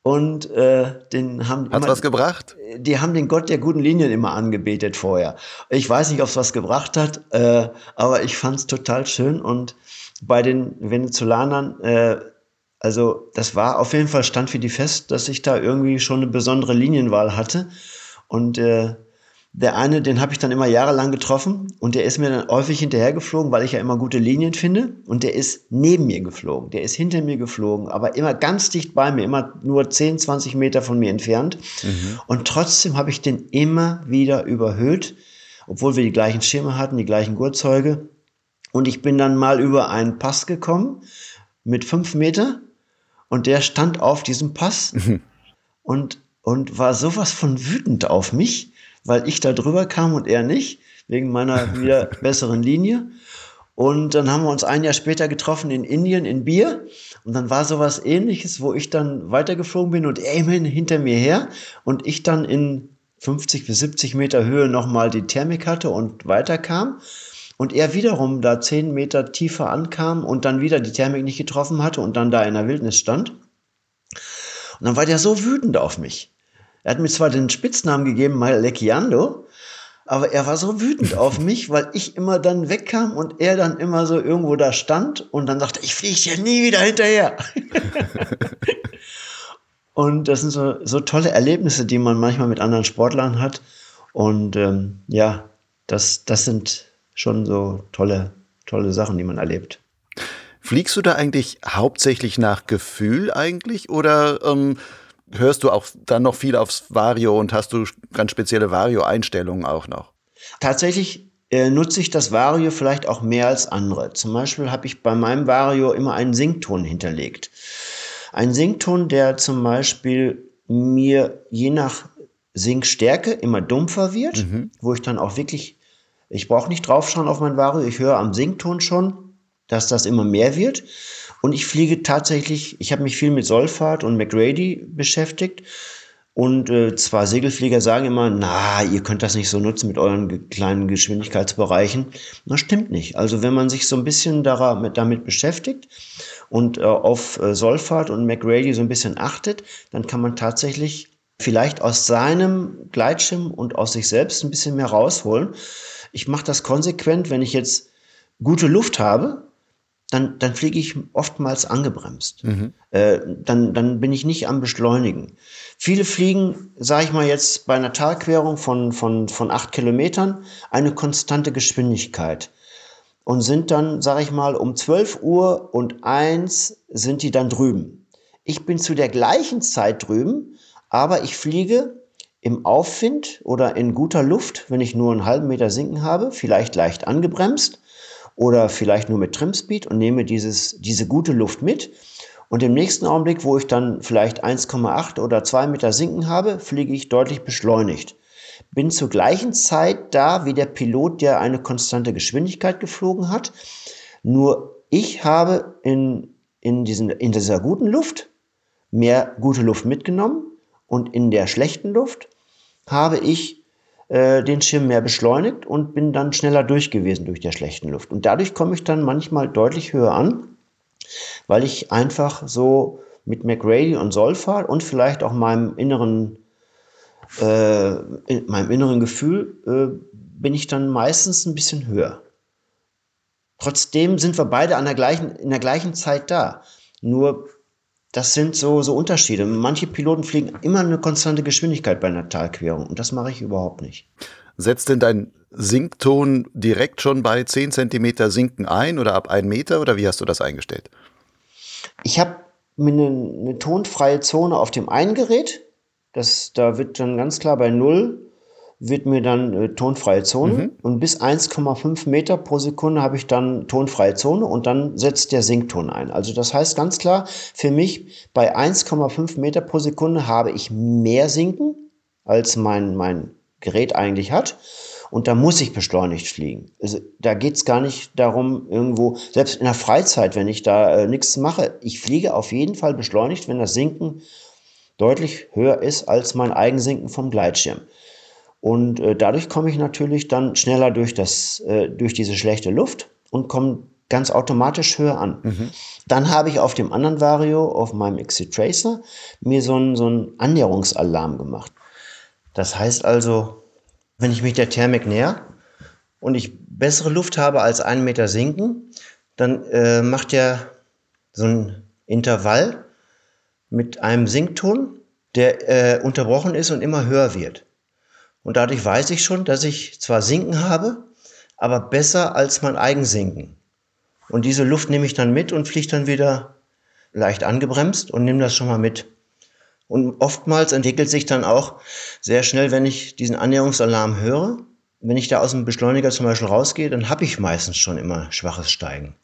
Und äh, den haben Hat's immer, was gebracht? Die haben den Gott der guten Linien immer angebetet vorher. Ich weiß nicht, ob es was gebracht hat, äh, aber ich fand es total schön. Und bei den Venezolanern äh, also das war auf jeden Fall stand für die fest, dass ich da irgendwie schon eine besondere Linienwahl hatte. Und äh, der eine, den habe ich dann immer jahrelang getroffen und der ist mir dann häufig hinterhergeflogen, weil ich ja immer gute Linien finde. Und der ist neben mir geflogen, der ist hinter mir geflogen, aber immer ganz dicht bei mir, immer nur 10, 20 Meter von mir entfernt. Mhm. Und trotzdem habe ich den immer wieder überhöht, obwohl wir die gleichen Schirme hatten, die gleichen Gurtzeuge. Und ich bin dann mal über einen Pass gekommen mit fünf Meter und der stand auf diesem Pass mhm. und, und war sowas von wütend auf mich, weil ich da drüber kam und er nicht, wegen meiner wieder besseren Linie. Und dann haben wir uns ein Jahr später getroffen in Indien in Bier. Und dann war sowas ähnliches, wo ich dann weitergeflogen bin und er immerhin hinter mir her und ich dann in 50 bis 70 Meter Höhe nochmal die Thermik hatte und weiterkam und er wiederum da zehn Meter tiefer ankam und dann wieder die Thermik nicht getroffen hatte und dann da in der Wildnis stand. Und dann war der so wütend auf mich. Er hat mir zwar den Spitznamen gegeben, Malekiando, Aber er war so wütend auf mich, weil ich immer dann wegkam und er dann immer so irgendwo da stand und dann sagte, ich fliege ja nie wieder hinterher. und das sind so, so tolle Erlebnisse, die man manchmal mit anderen Sportlern hat. Und ähm, ja, das, das sind schon so tolle, tolle Sachen, die man erlebt. Fliegst du da eigentlich hauptsächlich nach Gefühl eigentlich oder ähm, hörst du auch dann noch viel aufs Vario und hast du ganz spezielle Vario-Einstellungen auch noch? Tatsächlich äh, nutze ich das Vario vielleicht auch mehr als andere. Zum Beispiel habe ich bei meinem Vario immer einen Sington hinterlegt. Ein Sington, der zum Beispiel mir je nach Singstärke immer dumpfer wird, mhm. wo ich dann auch wirklich, ich brauche nicht draufschauen auf mein Vario, ich höre am Sington schon, dass das immer mehr wird. Und ich fliege tatsächlich, ich habe mich viel mit Solfahrt und McRady beschäftigt. Und äh, zwar Segelflieger sagen immer, na, ihr könnt das nicht so nutzen mit euren kleinen Geschwindigkeitsbereichen. Das stimmt nicht. Also wenn man sich so ein bisschen damit, damit beschäftigt und äh, auf äh, Solfahrt und McRady so ein bisschen achtet, dann kann man tatsächlich vielleicht aus seinem Gleitschirm und aus sich selbst ein bisschen mehr rausholen. Ich mache das konsequent, wenn ich jetzt gute Luft habe, dann, dann fliege ich oftmals angebremst. Mhm. Äh, dann, dann bin ich nicht am Beschleunigen. Viele fliegen, sage ich mal jetzt, bei einer Talquerung von, von, von acht Kilometern eine konstante Geschwindigkeit und sind dann, sage ich mal, um 12 Uhr und eins sind die dann drüben. Ich bin zu der gleichen Zeit drüben, aber ich fliege im Aufwind oder in guter Luft, wenn ich nur einen halben Meter sinken habe, vielleicht leicht angebremst oder vielleicht nur mit Trimspeed und nehme dieses, diese gute Luft mit. Und im nächsten Augenblick, wo ich dann vielleicht 1,8 oder 2 Meter sinken habe, fliege ich deutlich beschleunigt. Bin zur gleichen Zeit da wie der Pilot, der eine konstante Geschwindigkeit geflogen hat. Nur ich habe in, in, diesen, in dieser guten Luft mehr gute Luft mitgenommen und in der schlechten Luft habe ich äh, den Schirm mehr beschleunigt und bin dann schneller durch gewesen durch der schlechten Luft. Und dadurch komme ich dann manchmal deutlich höher an, weil ich einfach so mit McRady und Solfahr und vielleicht auch meinem inneren, äh, in meinem inneren Gefühl äh, bin ich dann meistens ein bisschen höher. Trotzdem sind wir beide an der gleichen, in der gleichen Zeit da. Nur das sind so, so Unterschiede. Manche Piloten fliegen immer eine konstante Geschwindigkeit bei einer Talquerung und das mache ich überhaupt nicht. Setzt denn dein Sinkton direkt schon bei 10 cm Sinken ein oder ab 1 Meter oder wie hast du das eingestellt? Ich habe mir eine, eine, tonfreie Zone auf dem einen Gerät. Das, da wird dann ganz klar bei 0 wird mir dann äh, tonfreie Zone mhm. und bis 1,5 Meter pro Sekunde habe ich dann tonfreie Zone und dann setzt der Sinkton ein. Also das heißt ganz klar, für mich bei 1,5 Meter pro Sekunde habe ich mehr Sinken, als mein, mein Gerät eigentlich hat. Und da muss ich beschleunigt fliegen. Also da geht es gar nicht darum, irgendwo, selbst in der Freizeit, wenn ich da äh, nichts mache, ich fliege auf jeden Fall beschleunigt, wenn das Sinken deutlich höher ist als mein Eigensinken vom Gleitschirm. Und äh, dadurch komme ich natürlich dann schneller durch, das, äh, durch diese schlechte Luft und komme ganz automatisch höher an. Mhm. Dann habe ich auf dem anderen Vario, auf meinem Exit Tracer, mir so einen, so einen Annäherungsalarm gemacht. Das heißt also, wenn ich mich der Thermik näher und ich bessere Luft habe als einen Meter sinken, dann äh, macht er so ein Intervall mit einem Sinkton, der äh, unterbrochen ist und immer höher wird. Und dadurch weiß ich schon, dass ich zwar Sinken habe, aber besser als mein Eigensinken. Und diese Luft nehme ich dann mit und fliege dann wieder leicht angebremst und nehme das schon mal mit. Und oftmals entwickelt sich dann auch sehr schnell, wenn ich diesen Annäherungsalarm höre, wenn ich da aus dem Beschleuniger zum Beispiel rausgehe, dann habe ich meistens schon immer schwaches Steigen.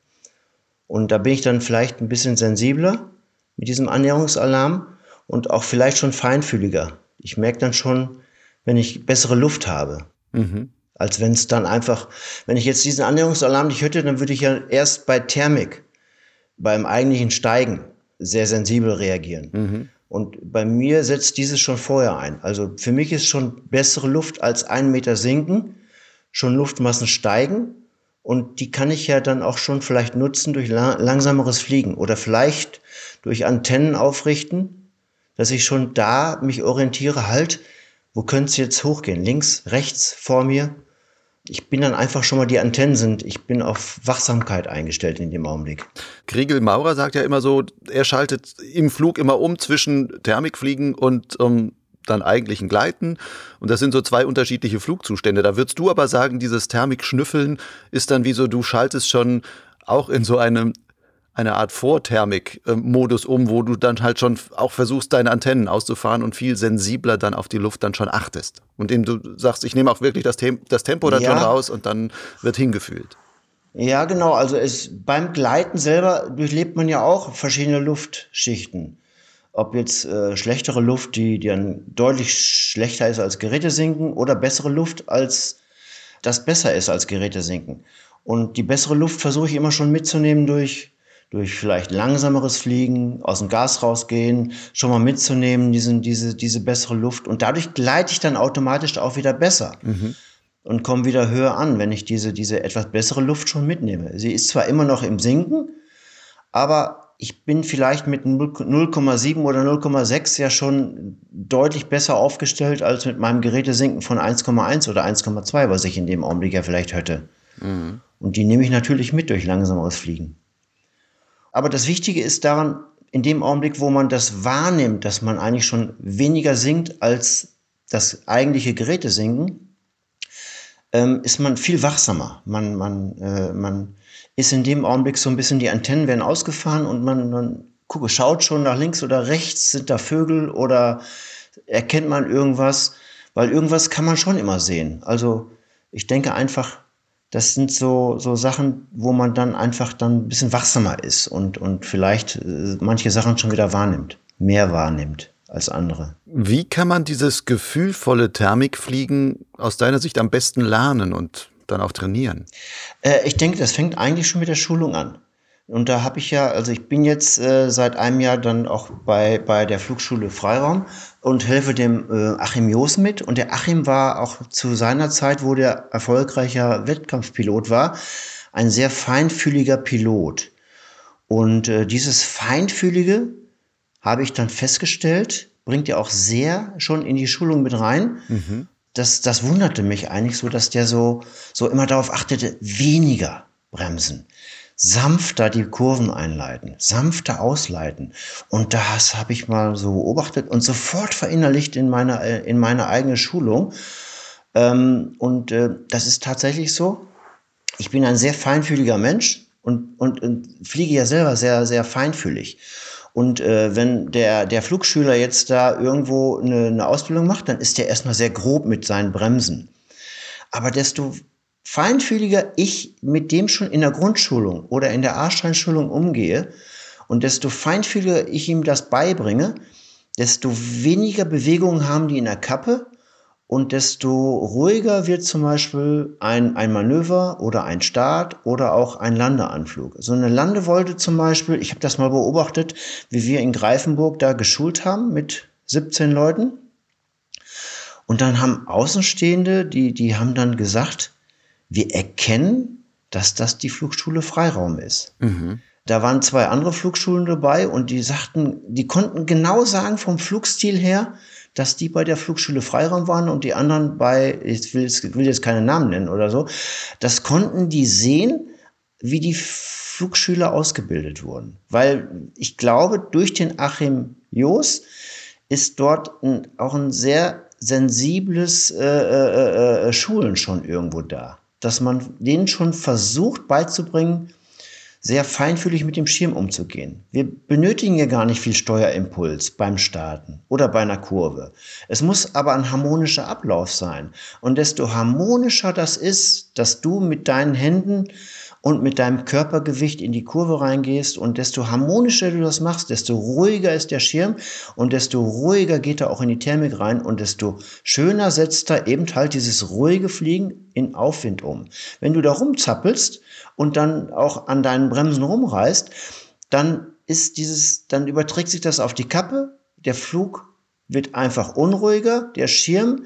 Und da bin ich dann vielleicht ein bisschen sensibler mit diesem Annäherungsalarm und auch vielleicht schon feinfühliger. Ich merke dann schon, wenn ich bessere Luft habe. Mhm. Als wenn es dann einfach, wenn ich jetzt diesen Annäherungsalarm nicht hätte, dann würde ich ja erst bei Thermik, beim eigentlichen Steigen, sehr sensibel reagieren. Mhm. Und bei mir setzt dieses schon vorher ein. Also für mich ist schon bessere Luft als einen Meter sinken, schon Luftmassen steigen. Und die kann ich ja dann auch schon vielleicht nutzen durch langsameres Fliegen oder vielleicht durch Antennen aufrichten, dass ich schon da mich orientiere, halt, wo könnte es jetzt hochgehen? Links, rechts, vor mir? Ich bin dann einfach schon mal, die Antennen sind, ich bin auf Wachsamkeit eingestellt in dem Augenblick. Kriegel Maurer sagt ja immer so, er schaltet im Flug immer um zwischen Thermikfliegen und ähm, dann eigentlichen Gleiten. Und das sind so zwei unterschiedliche Flugzustände. Da würdest du aber sagen, dieses Thermikschnüffeln ist dann wie so, du schaltest schon auch in so einem eine Art Vorthermik-Modus um, wo du dann halt schon auch versuchst, deine Antennen auszufahren und viel sensibler dann auf die Luft dann schon achtest. Und indem du sagst, ich nehme auch wirklich das, Tem das Tempo dann ja. schon raus und dann wird hingefühlt. Ja, genau. Also es, beim Gleiten selber durchlebt man ja auch verschiedene Luftschichten. Ob jetzt äh, schlechtere Luft, die, die dann deutlich schlechter ist als Gerätesinken oder bessere Luft, als das besser ist als Gerätesinken. Und die bessere Luft versuche ich immer schon mitzunehmen durch durch vielleicht langsameres Fliegen, aus dem Gas rausgehen, schon mal mitzunehmen, diesen, diese, diese bessere Luft. Und dadurch gleite ich dann automatisch auch wieder besser mhm. und komme wieder höher an, wenn ich diese, diese etwas bessere Luft schon mitnehme. Sie ist zwar immer noch im Sinken, aber ich bin vielleicht mit 0,7 oder 0,6 ja schon deutlich besser aufgestellt als mit meinem Gerätesinken von 1,1 oder 1,2, was ich in dem Augenblick ja vielleicht hätte. Mhm. Und die nehme ich natürlich mit durch langsameres Fliegen. Aber das Wichtige ist daran, in dem Augenblick, wo man das wahrnimmt, dass man eigentlich schon weniger singt als das eigentliche Gerätesinken, ähm, ist man viel wachsamer. Man, man, äh, man ist in dem Augenblick so ein bisschen, die Antennen werden ausgefahren und man, man gucke, schaut schon nach links oder rechts, sind da Vögel oder erkennt man irgendwas, weil irgendwas kann man schon immer sehen. Also ich denke einfach, das sind so, so Sachen, wo man dann einfach dann ein bisschen wachsamer ist und, und vielleicht äh, manche Sachen schon wieder wahrnimmt, mehr wahrnimmt als andere. Wie kann man dieses gefühlvolle Thermikfliegen aus deiner Sicht am besten lernen und dann auch trainieren? Äh, ich denke, das fängt eigentlich schon mit der Schulung an. Und da habe ich ja, also ich bin jetzt äh, seit einem Jahr dann auch bei, bei der Flugschule Freiraum und helfe dem äh, Achim Joos mit. Und der Achim war auch zu seiner Zeit, wo der erfolgreicher Wettkampfpilot war, ein sehr feinfühliger Pilot. Und äh, dieses Feinfühlige habe ich dann festgestellt, bringt er auch sehr schon in die Schulung mit rein. Mhm. Das, das wunderte mich eigentlich so, dass der so, so immer darauf achtete, weniger bremsen sanfter die Kurven einleiten, sanfter ausleiten. Und das habe ich mal so beobachtet und sofort verinnerlicht in meine, äh, in meine eigene Schulung. Ähm, und äh, das ist tatsächlich so. Ich bin ein sehr feinfühliger Mensch und, und, und fliege ja selber sehr, sehr feinfühlig. Und äh, wenn der, der Flugschüler jetzt da irgendwo eine, eine Ausbildung macht, dann ist der erstmal sehr grob mit seinen Bremsen. Aber desto feinfühliger ich mit dem schon in der Grundschulung oder in der A-Steinschulung umgehe und desto feinfühliger ich ihm das beibringe, desto weniger Bewegungen haben die in der Kappe und desto ruhiger wird zum Beispiel ein, ein Manöver oder ein Start oder auch ein Landeanflug. So eine Landewolte zum Beispiel, ich habe das mal beobachtet, wie wir in Greifenburg da geschult haben mit 17 Leuten. Und dann haben Außenstehende, die, die haben dann gesagt, wir erkennen, dass das die Flugschule Freiraum ist. Mhm. Da waren zwei andere Flugschulen dabei und die sagten, die konnten genau sagen vom Flugstil her, dass die bei der Flugschule Freiraum waren und die anderen bei, ich will, jetzt, will jetzt keine Namen nennen oder so, das konnten die sehen, wie die Flugschüler ausgebildet wurden. Weil ich glaube, durch den Achim Joos ist dort ein, auch ein sehr sensibles äh, äh, äh, Schulen schon irgendwo da dass man denen schon versucht beizubringen, sehr feinfühlig mit dem Schirm umzugehen. Wir benötigen ja gar nicht viel Steuerimpuls beim Starten oder bei einer Kurve. Es muss aber ein harmonischer Ablauf sein. Und desto harmonischer das ist, dass du mit deinen Händen und mit deinem Körpergewicht in die Kurve reingehst und desto harmonischer du das machst, desto ruhiger ist der Schirm und desto ruhiger geht er auch in die Thermik rein und desto schöner setzt er eben halt dieses ruhige Fliegen in Aufwind um. Wenn du da rumzappelst und dann auch an deinen Bremsen rumreißt, dann ist dieses, dann überträgt sich das auf die Kappe, der Flug wird einfach unruhiger, der Schirm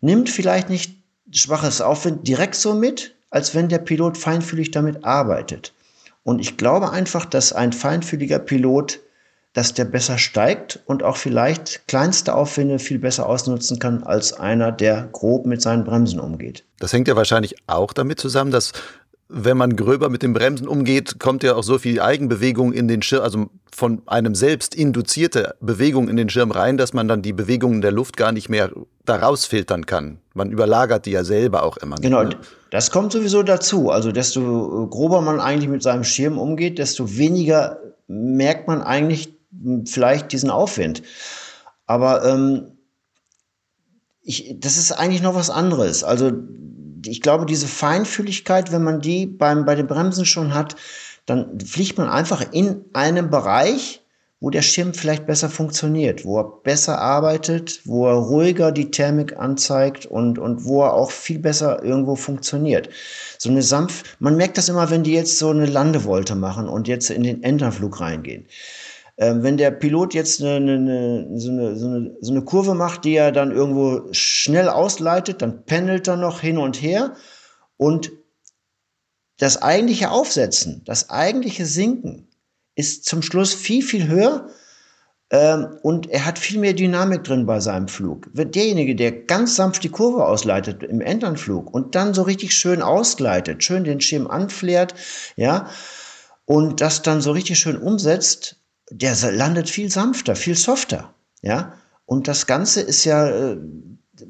nimmt vielleicht nicht schwaches Aufwind direkt so mit, als wenn der Pilot feinfühlig damit arbeitet. Und ich glaube einfach, dass ein feinfühliger Pilot dass der besser steigt und auch vielleicht kleinste Aufwinde viel besser ausnutzen kann als einer, der grob mit seinen Bremsen umgeht. Das hängt ja wahrscheinlich auch damit zusammen, dass wenn man gröber mit den Bremsen umgeht, kommt ja auch so viel Eigenbewegung in den Schirm, also von einem selbst induzierte Bewegung in den Schirm rein, dass man dann die Bewegungen der Luft gar nicht mehr daraus filtern kann. Man überlagert die ja selber auch immer. Genau, ne? Das kommt sowieso dazu. Also desto grober man eigentlich mit seinem Schirm umgeht, desto weniger merkt man eigentlich vielleicht diesen Aufwind. Aber ähm, ich, das ist eigentlich noch was anderes. Also ich glaube, diese Feinfühligkeit, wenn man die beim, bei den Bremsen schon hat, dann fliegt man einfach in einem Bereich, wo der Schirm vielleicht besser funktioniert, wo er besser arbeitet, wo er ruhiger die Thermik anzeigt und, und wo er auch viel besser irgendwo funktioniert. So eine sanft, man merkt das immer, wenn die jetzt so eine Landewolte machen und jetzt in den Endanflug reingehen. Ähm, wenn der Pilot jetzt eine, eine, so, eine, so, eine, so eine Kurve macht, die er dann irgendwo schnell ausleitet, dann pendelt er noch hin und her und das eigentliche Aufsetzen, das eigentliche Sinken ist zum Schluss viel, viel höher ähm, und er hat viel mehr Dynamik drin bei seinem Flug. Derjenige, der ganz sanft die Kurve ausleitet im Endanflug und dann so richtig schön ausgleitet, schön den Schirm anflärt, ja, und das dann so richtig schön umsetzt, der landet viel sanfter, viel softer, ja. Und das Ganze ist ja, äh,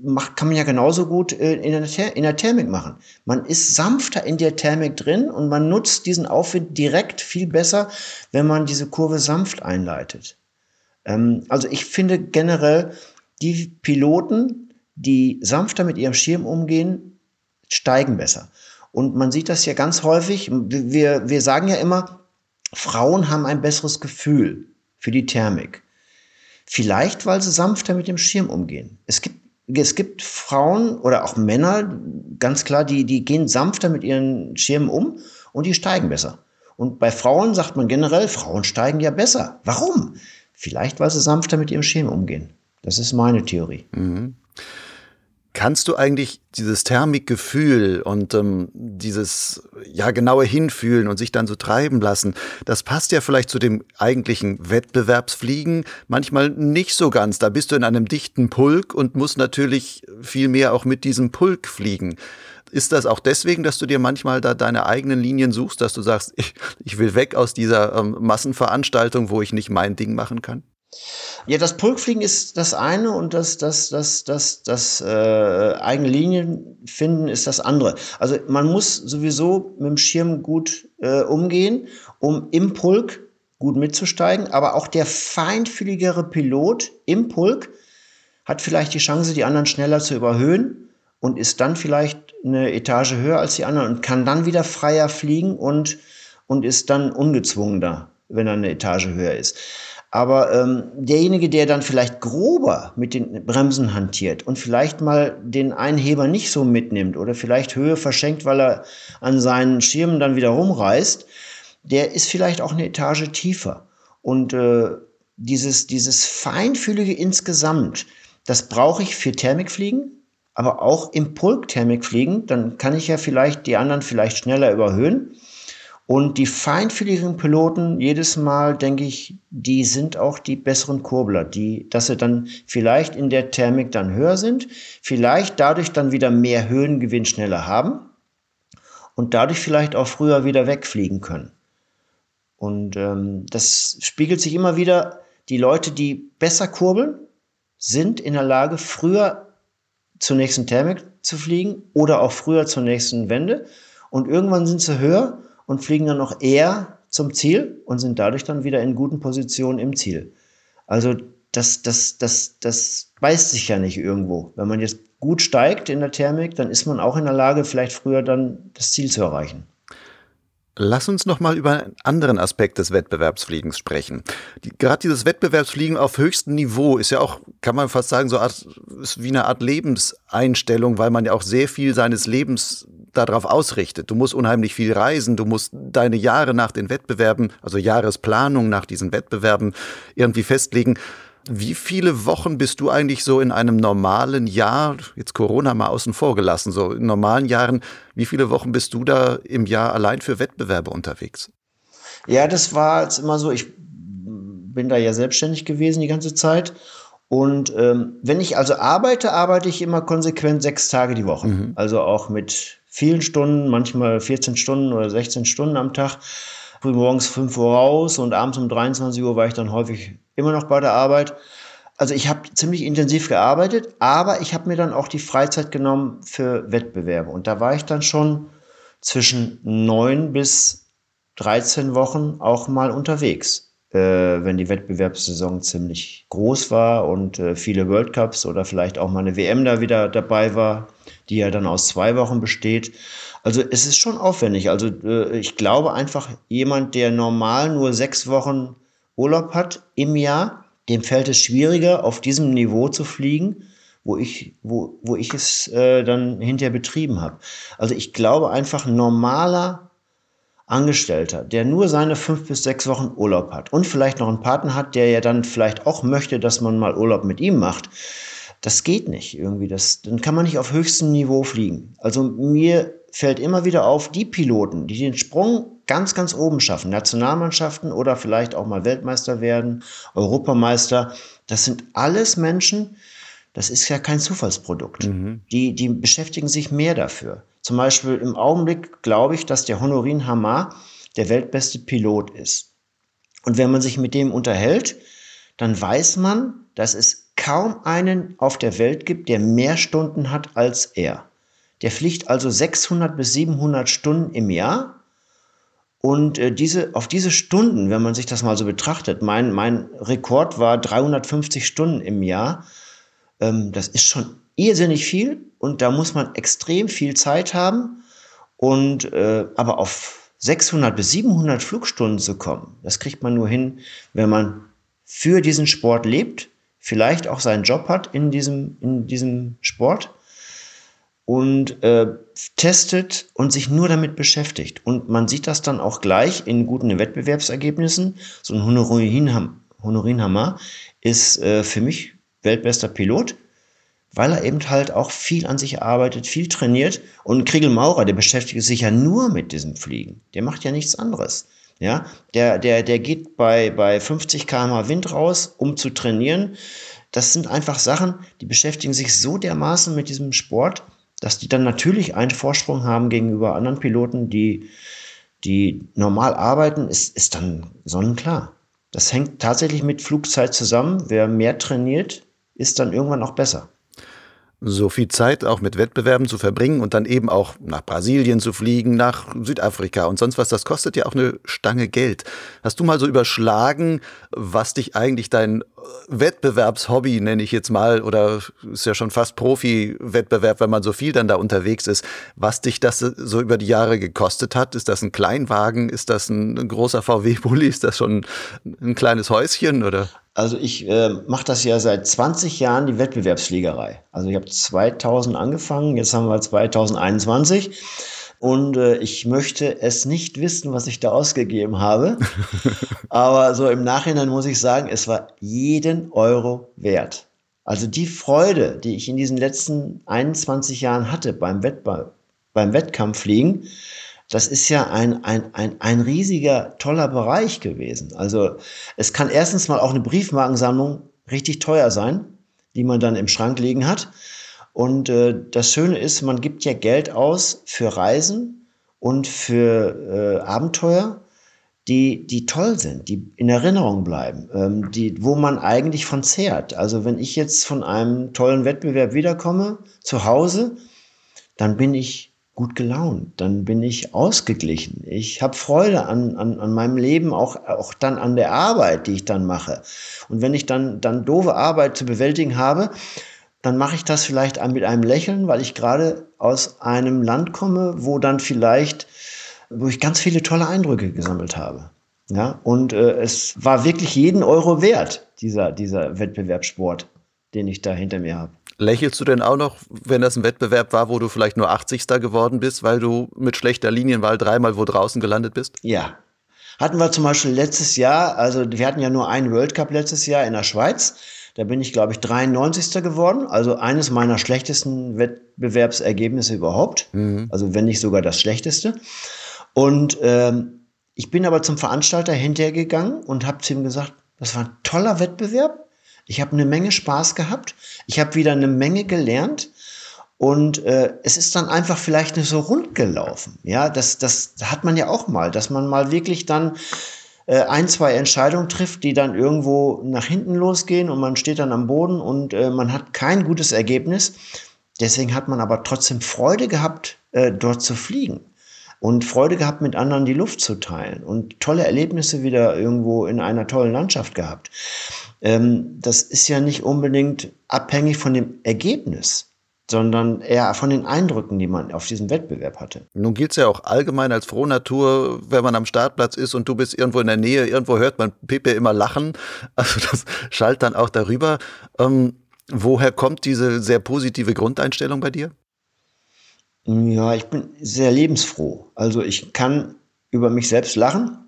macht, kann man ja genauso gut äh, in der, in der Thermik machen. Man ist sanfter in der Thermik drin und man nutzt diesen Aufwind direkt viel besser, wenn man diese Kurve sanft einleitet. Ähm, also ich finde generell, die Piloten, die sanfter mit ihrem Schirm umgehen, steigen besser. Und man sieht das ja ganz häufig. Wir, wir sagen ja immer, Frauen haben ein besseres Gefühl für die Thermik. Vielleicht, weil sie sanfter mit dem Schirm umgehen. Es gibt, es gibt Frauen oder auch Männer, ganz klar, die, die gehen sanfter mit ihren Schirmen um und die steigen besser. Und bei Frauen sagt man generell, Frauen steigen ja besser. Warum? Vielleicht, weil sie sanfter mit ihrem Schirm umgehen. Das ist meine Theorie. Mhm. Kannst du eigentlich dieses Thermikgefühl und ähm, dieses ja genaue Hinfühlen und sich dann so treiben lassen, das passt ja vielleicht zu dem eigentlichen Wettbewerbsfliegen manchmal nicht so ganz. Da bist du in einem dichten Pulk und musst natürlich viel mehr auch mit diesem Pulk fliegen. Ist das auch deswegen, dass du dir manchmal da deine eigenen Linien suchst, dass du sagst, ich, ich will weg aus dieser ähm, Massenveranstaltung, wo ich nicht mein Ding machen kann? Ja, das Pulkfliegen ist das eine und das, das, das, das, das äh, eigene Linien finden ist das andere. Also man muss sowieso mit dem Schirm gut äh, umgehen, um im Pulk gut mitzusteigen. Aber auch der feinfühligere Pilot im Pulk hat vielleicht die Chance, die anderen schneller zu überhöhen und ist dann vielleicht eine Etage höher als die anderen und kann dann wieder freier fliegen und, und ist dann ungezwungener, wenn er eine Etage höher ist. Aber ähm, derjenige, der dann vielleicht grober mit den Bremsen hantiert und vielleicht mal den Einheber nicht so mitnimmt oder vielleicht Höhe verschenkt, weil er an seinen Schirmen dann wieder rumreißt, der ist vielleicht auch eine Etage tiefer. Und äh, dieses, dieses Feinfühlige insgesamt, das brauche ich für Thermikfliegen, aber auch im Pulk-Thermikfliegen. Dann kann ich ja vielleicht die anderen vielleicht schneller überhöhen. Und die feinfühligen Piloten, jedes Mal denke ich, die sind auch die besseren Kurbler, die, dass sie dann vielleicht in der Thermik dann höher sind, vielleicht dadurch dann wieder mehr Höhengewinn schneller haben und dadurch vielleicht auch früher wieder wegfliegen können. Und ähm, das spiegelt sich immer wieder, die Leute, die besser kurbeln, sind in der Lage, früher zur nächsten Thermik zu fliegen oder auch früher zur nächsten Wende. Und irgendwann sind sie höher und fliegen dann noch eher zum Ziel und sind dadurch dann wieder in guten Positionen im Ziel. Also das, das, das, das beißt sich ja nicht irgendwo. Wenn man jetzt gut steigt in der Thermik, dann ist man auch in der Lage, vielleicht früher dann das Ziel zu erreichen. Lass uns noch mal über einen anderen Aspekt des Wettbewerbsfliegens sprechen. Die, gerade dieses Wettbewerbsfliegen auf höchstem Niveau ist ja auch, kann man fast sagen, so Art, ist wie eine Art Lebenseinstellung, weil man ja auch sehr viel seines Lebens darauf ausrichtet. Du musst unheimlich viel reisen, du musst deine Jahre nach den Wettbewerben, also Jahresplanung nach diesen Wettbewerben irgendwie festlegen. Wie viele Wochen bist du eigentlich so in einem normalen Jahr, jetzt Corona mal außen vor gelassen, so in normalen Jahren, wie viele Wochen bist du da im Jahr allein für Wettbewerbe unterwegs? Ja, das war jetzt immer so, ich bin da ja selbstständig gewesen die ganze Zeit. Und ähm, wenn ich also arbeite, arbeite ich immer konsequent sechs Tage die Woche. Mhm. Also auch mit vielen Stunden, manchmal 14 Stunden oder 16 Stunden am Tag. Früh morgens 5 Uhr raus und abends um 23 Uhr war ich dann häufig immer noch bei der Arbeit. Also ich habe ziemlich intensiv gearbeitet, aber ich habe mir dann auch die Freizeit genommen für Wettbewerbe. Und da war ich dann schon zwischen 9 bis 13 Wochen auch mal unterwegs, äh, wenn die Wettbewerbssaison ziemlich groß war und äh, viele World Cups oder vielleicht auch mal eine WM da wieder dabei war, die ja dann aus zwei Wochen besteht. Also es ist schon aufwendig. Also äh, ich glaube einfach, jemand, der normal nur sechs Wochen Urlaub hat im Jahr, dem fällt es schwieriger, auf diesem Niveau zu fliegen, wo ich, wo, wo ich es äh, dann hinterher betrieben habe. Also ich glaube einfach, normaler Angestellter, der nur seine fünf bis sechs Wochen Urlaub hat und vielleicht noch einen Partner hat, der ja dann vielleicht auch möchte, dass man mal Urlaub mit ihm macht, das geht nicht irgendwie. Das, dann kann man nicht auf höchstem Niveau fliegen. Also mir fällt immer wieder auf, die Piloten, die den Sprung ganz, ganz oben schaffen, Nationalmannschaften oder vielleicht auch mal Weltmeister werden, Europameister, das sind alles Menschen, das ist ja kein Zufallsprodukt. Mhm. Die, die beschäftigen sich mehr dafür. Zum Beispiel im Augenblick glaube ich, dass der Honorin Hamar der weltbeste Pilot ist. Und wenn man sich mit dem unterhält, dann weiß man, dass es kaum einen auf der Welt gibt, der mehr Stunden hat als er. Der fliegt also 600 bis 700 Stunden im Jahr und äh, diese, auf diese Stunden, wenn man sich das mal so betrachtet, mein, mein Rekord war 350 Stunden im Jahr. Ähm, das ist schon irrsinnig viel und da muss man extrem viel Zeit haben. Und äh, aber auf 600 bis 700 Flugstunden zu kommen, das kriegt man nur hin, wenn man für diesen Sport lebt, vielleicht auch seinen Job hat in diesem, in diesem Sport und äh, testet und sich nur damit beschäftigt. Und man sieht das dann auch gleich in guten Wettbewerbsergebnissen. So ein Honorin, Ham Honorin Hammer ist äh, für mich weltbester Pilot, weil er eben halt auch viel an sich arbeitet, viel trainiert. Und Kriegel Maurer, der beschäftigt sich ja nur mit diesem Fliegen. Der macht ja nichts anderes. Ja, der, der, der geht bei, bei 50 km Wind raus, um zu trainieren. Das sind einfach Sachen, die beschäftigen sich so dermaßen mit diesem Sport, dass die dann natürlich einen Vorsprung haben gegenüber anderen Piloten, die, die normal arbeiten, ist, ist dann sonnenklar. Das hängt tatsächlich mit Flugzeit zusammen. Wer mehr trainiert, ist dann irgendwann auch besser so viel Zeit auch mit Wettbewerben zu verbringen und dann eben auch nach Brasilien zu fliegen, nach Südafrika und sonst was, das kostet ja auch eine Stange Geld. Hast du mal so überschlagen, was dich eigentlich dein Wettbewerbshobby, nenne ich jetzt mal, oder ist ja schon fast Profi-Wettbewerb, wenn man so viel dann da unterwegs ist, was dich das so über die Jahre gekostet hat? Ist das ein Kleinwagen? Ist das ein großer VW-Bulli? Ist das schon ein kleines Häuschen oder? Also ich äh, mache das ja seit 20 Jahren, die Wettbewerbsfliegerei. Also ich habe 2000 angefangen, jetzt haben wir 2021. Und äh, ich möchte es nicht wissen, was ich da ausgegeben habe. Aber so im Nachhinein muss ich sagen, es war jeden Euro wert. Also die Freude, die ich in diesen letzten 21 Jahren hatte beim, Wettbe beim Wettkampffliegen, das ist ja ein, ein, ein, ein riesiger, toller Bereich gewesen. Also es kann erstens mal auch eine Briefmarkensammlung richtig teuer sein, die man dann im Schrank liegen hat. Und äh, das Schöne ist, man gibt ja Geld aus für Reisen und für äh, Abenteuer, die, die toll sind, die in Erinnerung bleiben, ähm, die, wo man eigentlich von zehrt. Also wenn ich jetzt von einem tollen Wettbewerb wiederkomme, zu Hause, dann bin ich gut gelaunt, dann bin ich ausgeglichen. Ich habe Freude an, an, an meinem Leben, auch, auch dann an der Arbeit, die ich dann mache. Und wenn ich dann, dann doofe Arbeit zu bewältigen habe, dann mache ich das vielleicht mit einem Lächeln, weil ich gerade aus einem Land komme, wo dann vielleicht, wo ich ganz viele tolle Eindrücke gesammelt habe. Ja, und äh, es war wirklich jeden Euro wert, dieser, dieser Wettbewerbssport, den ich da hinter mir habe. Lächelst du denn auch noch, wenn das ein Wettbewerb war, wo du vielleicht nur 80. geworden bist, weil du mit schlechter Linienwahl dreimal wo draußen gelandet bist? Ja. Hatten wir zum Beispiel letztes Jahr, also wir hatten ja nur einen World Cup letztes Jahr in der Schweiz. Da bin ich, glaube ich, 93. geworden. Also eines meiner schlechtesten Wettbewerbsergebnisse überhaupt. Mhm. Also wenn nicht sogar das schlechteste. Und ähm, ich bin aber zum Veranstalter hinterher gegangen und habe zu ihm gesagt, Das war ein toller Wettbewerb. Ich habe eine Menge Spaß gehabt. Ich habe wieder eine Menge gelernt. Und äh, es ist dann einfach vielleicht nicht so rund gelaufen. Ja, das, das hat man ja auch mal, dass man mal wirklich dann äh, ein, zwei Entscheidungen trifft, die dann irgendwo nach hinten losgehen und man steht dann am Boden und äh, man hat kein gutes Ergebnis. Deswegen hat man aber trotzdem Freude gehabt, äh, dort zu fliegen und Freude gehabt, mit anderen die Luft zu teilen und tolle Erlebnisse wieder irgendwo in einer tollen Landschaft gehabt. Ähm, das ist ja nicht unbedingt abhängig von dem Ergebnis sondern eher von den Eindrücken, die man auf diesem Wettbewerb hatte. Nun gilt es ja auch allgemein als Frohnatur, wenn man am Startplatz ist und du bist irgendwo in der Nähe, irgendwo hört man Pepe immer lachen. Also das schallt dann auch darüber. Ähm, woher kommt diese sehr positive Grundeinstellung bei dir? Ja, ich bin sehr lebensfroh. Also ich kann über mich selbst lachen.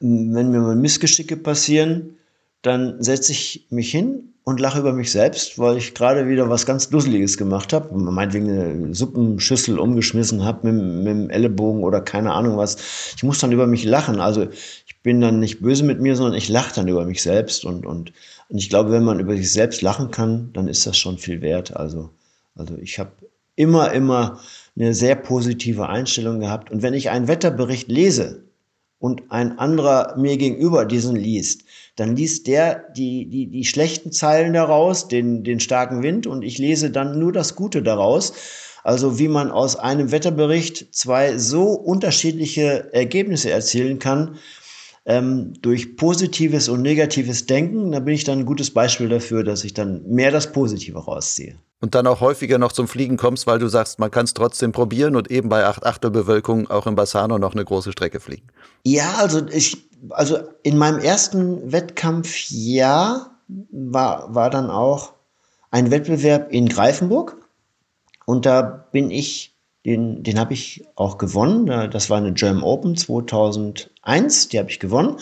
Wenn mir mal Missgeschicke passieren, dann setze ich mich hin und lache über mich selbst, weil ich gerade wieder was ganz Dusseliges gemacht habe. Meinetwegen eine Suppenschüssel umgeschmissen habe mit, mit dem Ellenbogen oder keine Ahnung was. Ich muss dann über mich lachen. Also ich bin dann nicht böse mit mir, sondern ich lache dann über mich selbst. Und, und, und ich glaube, wenn man über sich selbst lachen kann, dann ist das schon viel wert. Also, also ich habe immer, immer eine sehr positive Einstellung gehabt. Und wenn ich einen Wetterbericht lese und ein anderer mir gegenüber diesen liest, dann liest der die, die, die schlechten Zeilen daraus, den, den starken Wind und ich lese dann nur das Gute daraus. Also wie man aus einem Wetterbericht zwei so unterschiedliche Ergebnisse erzielen kann, ähm, durch positives und negatives Denken, da bin ich dann ein gutes Beispiel dafür, dass ich dann mehr das Positive rausziehe. Und dann auch häufiger noch zum Fliegen kommst, weil du sagst, man kann es trotzdem probieren und eben bei 8 Achtel Bewölkung auch in Bassano noch eine große Strecke fliegen. Ja, also ich, also in meinem ersten Wettkampfjahr war, war dann auch ein Wettbewerb in Greifenburg. Und da bin ich den, den habe ich auch gewonnen. Das war eine German Open 2001, die habe ich gewonnen.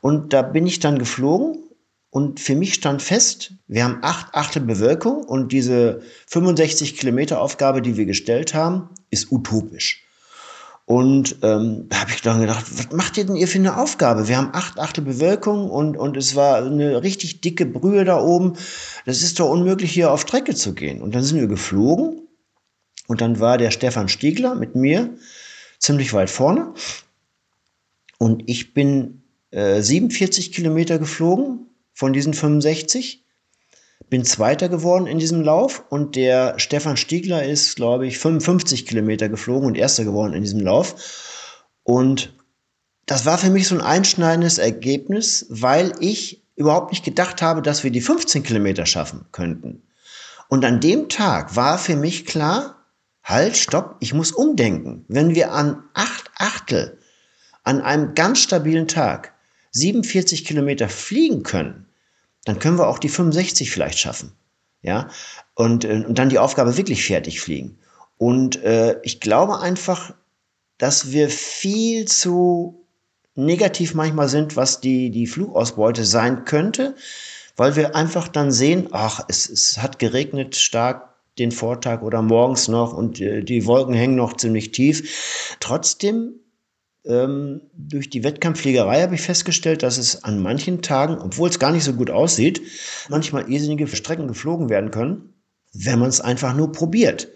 Und da bin ich dann geflogen und für mich stand fest, wir haben acht Achtel Bewölkung und diese 65 Kilometer Aufgabe, die wir gestellt haben, ist utopisch. Und ähm, da habe ich dann gedacht, was macht ihr denn ihr für eine Aufgabe? Wir haben acht Achtel Bewölkung und, und es war eine richtig dicke Brühe da oben. Das ist doch unmöglich, hier auf Strecke zu gehen. Und dann sind wir geflogen und dann war der Stefan Stiegler mit mir ziemlich weit vorne. Und ich bin äh, 47 Kilometer geflogen von diesen 65. Bin Zweiter geworden in diesem Lauf und der Stefan Stiegler ist, glaube ich, 55 Kilometer geflogen und Erster geworden in diesem Lauf. Und das war für mich so ein einschneidendes Ergebnis, weil ich überhaupt nicht gedacht habe, dass wir die 15 Kilometer schaffen könnten. Und an dem Tag war für mich klar, halt, stopp, ich muss umdenken. Wenn wir an acht Achtel an einem ganz stabilen Tag 47 Kilometer fliegen können, dann können wir auch die 65 vielleicht schaffen. Ja, und, äh, und dann die Aufgabe wirklich fertig fliegen. Und äh, ich glaube einfach, dass wir viel zu negativ manchmal sind, was die, die Flugausbeute sein könnte, weil wir einfach dann sehen, ach, es, es hat geregnet stark, den Vortag oder morgens noch und äh, die Wolken hängen noch ziemlich tief. Trotzdem, ähm, durch die Wettkampffliegerei habe ich festgestellt, dass es an manchen Tagen, obwohl es gar nicht so gut aussieht, manchmal irrsinnige Strecken geflogen werden können, wenn man es einfach nur probiert.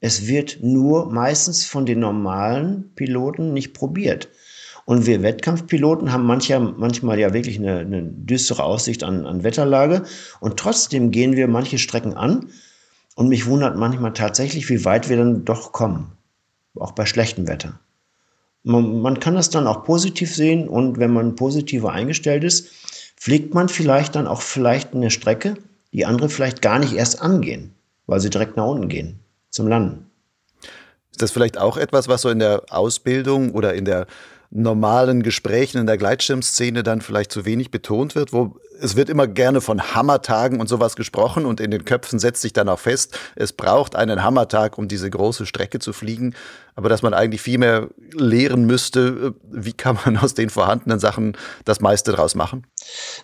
Es wird nur meistens von den normalen Piloten nicht probiert. Und wir Wettkampfpiloten haben mancher, manchmal ja wirklich eine, eine düstere Aussicht an, an Wetterlage. Und trotzdem gehen wir manche Strecken an, und mich wundert manchmal tatsächlich, wie weit wir dann doch kommen. Auch bei schlechtem Wetter. Man, man kann das dann auch positiv sehen und wenn man positiver eingestellt ist, fliegt man vielleicht dann auch vielleicht eine Strecke, die andere vielleicht gar nicht erst angehen, weil sie direkt nach unten gehen, zum Landen. Ist das vielleicht auch etwas, was so in der Ausbildung oder in der normalen Gesprächen in der Gleitschirmszene dann vielleicht zu wenig betont wird, wo es wird immer gerne von Hammertagen und sowas gesprochen und in den Köpfen setzt sich dann auch fest, es braucht einen Hammertag, um diese große Strecke zu fliegen, aber dass man eigentlich viel mehr lehren müsste, wie kann man aus den vorhandenen Sachen das meiste draus machen?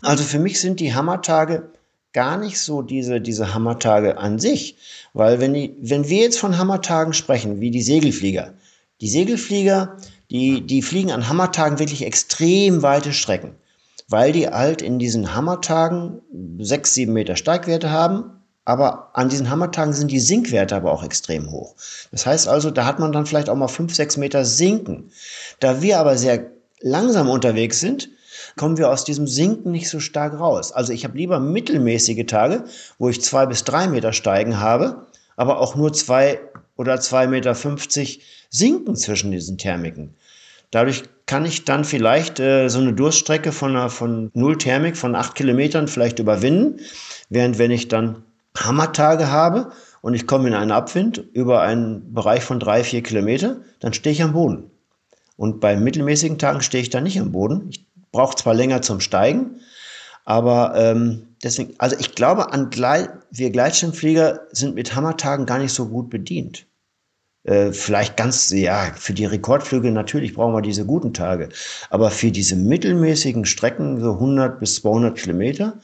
Also für mich sind die Hammertage gar nicht so diese, diese Hammertage an sich, weil wenn, die, wenn wir jetzt von Hammertagen sprechen, wie die Segelflieger, die Segelflieger, die, die fliegen an Hammertagen wirklich extrem weite Strecken. weil die halt in diesen Hammertagen sechs, sieben Meter Steigwerte haben. Aber an diesen Hammertagen sind die Sinkwerte aber auch extrem hoch. Das heißt also, da hat man dann vielleicht auch mal fünf, sechs Meter Sinken. Da wir aber sehr langsam unterwegs sind, kommen wir aus diesem Sinken nicht so stark raus. Also ich habe lieber mittelmäßige Tage, wo ich zwei bis drei Meter Steigen habe, aber auch nur zwei oder zwei Meter fünfzig Sinken zwischen diesen Thermiken. Dadurch kann ich dann vielleicht äh, so eine Durststrecke von, einer, von null Thermik von acht Kilometern vielleicht überwinden, während wenn ich dann Hammertage habe und ich komme in einen Abwind über einen Bereich von drei, vier Kilometer, dann stehe ich am Boden. Und bei mittelmäßigen Tagen stehe ich dann nicht am Boden. Ich brauche zwar länger zum Steigen, aber ähm, deswegen, also ich glaube, an Gleit, wir Gleitschirmflieger sind mit Hammertagen gar nicht so gut bedient. Äh, vielleicht ganz, ja, für die Rekordflüge natürlich brauchen wir diese guten Tage. Aber für diese mittelmäßigen Strecken, so 100 bis 200 Kilometer,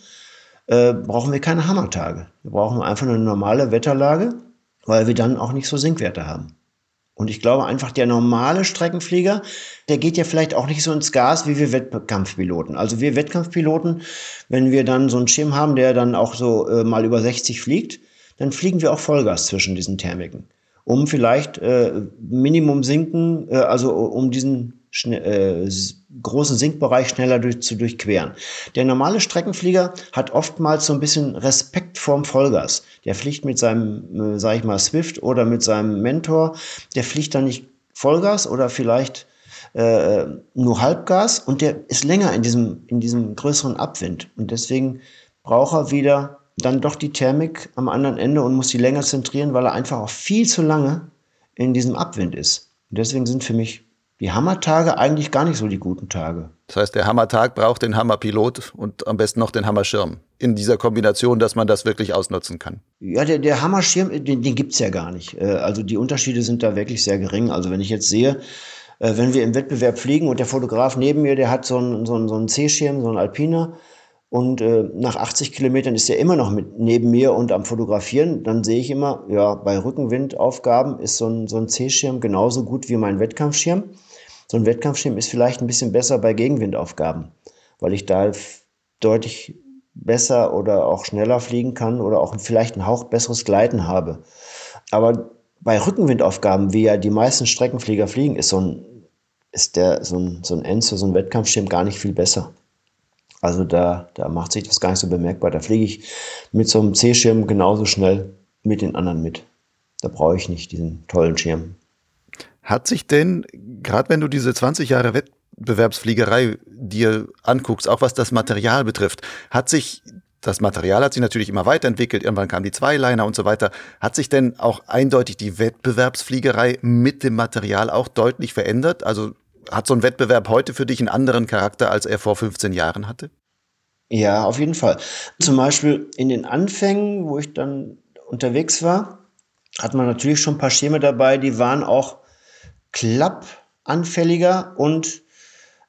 äh, brauchen wir keine Hammertage. Wir brauchen einfach eine normale Wetterlage, weil wir dann auch nicht so Sinkwerte haben. Und ich glaube einfach, der normale Streckenflieger, der geht ja vielleicht auch nicht so ins Gas wie wir Wettkampfpiloten. Also wir Wettkampfpiloten, wenn wir dann so einen Schirm haben, der dann auch so äh, mal über 60 fliegt, dann fliegen wir auch Vollgas zwischen diesen Thermiken um vielleicht äh, Minimum sinken, äh, also um diesen äh, großen Sinkbereich schneller durch, zu durchqueren. Der normale Streckenflieger hat oftmals so ein bisschen Respekt vorm Vollgas. Der fliegt mit seinem, äh, sag ich mal, Swift oder mit seinem Mentor, der fliegt dann nicht Vollgas oder vielleicht äh, nur Halbgas und der ist länger in diesem, in diesem größeren Abwind. Und deswegen braucht er wieder dann doch die Thermik am anderen Ende und muss sie länger zentrieren, weil er einfach auch viel zu lange in diesem Abwind ist. Und deswegen sind für mich die Hammertage eigentlich gar nicht so die guten Tage. Das heißt, der Hammertag braucht den Hammerpilot und am besten noch den Hammerschirm. In dieser Kombination, dass man das wirklich ausnutzen kann. Ja, der, der Hammerschirm, den, den gibt es ja gar nicht. Äh, also die Unterschiede sind da wirklich sehr gering. Also wenn ich jetzt sehe, äh, wenn wir im Wettbewerb fliegen und der Fotograf neben mir, der hat so einen, so einen, so einen C-Schirm, so einen Alpiner, und äh, nach 80 Kilometern ist er immer noch mit neben mir und am Fotografieren. Dann sehe ich immer, ja, bei Rückenwindaufgaben ist so ein, so ein C-Schirm genauso gut wie mein Wettkampfschirm. So ein Wettkampfschirm ist vielleicht ein bisschen besser bei Gegenwindaufgaben, weil ich da deutlich besser oder auch schneller fliegen kann oder auch vielleicht ein Hauch besseres Gleiten habe. Aber bei Rückenwindaufgaben, wie ja die meisten Streckenflieger fliegen, ist so ein, ist der, so ein, so ein Enzo, so ein Wettkampfschirm gar nicht viel besser. Also da, da macht sich das gar nicht so bemerkbar. Da fliege ich mit so einem C-Schirm genauso schnell mit den anderen mit. Da brauche ich nicht diesen tollen Schirm. Hat sich denn, gerade wenn du diese 20 Jahre Wettbewerbsfliegerei dir anguckst, auch was das Material betrifft, hat sich das Material hat sich natürlich immer weiterentwickelt, irgendwann kamen die Zweiliner und so weiter. Hat sich denn auch eindeutig die Wettbewerbsfliegerei mit dem Material auch deutlich verändert? Also hat so ein Wettbewerb heute für dich einen anderen Charakter, als er vor 15 Jahren hatte? Ja, auf jeden Fall. Zum Beispiel in den Anfängen, wo ich dann unterwegs war, hat man natürlich schon ein paar Schirme dabei, die waren auch klappanfälliger und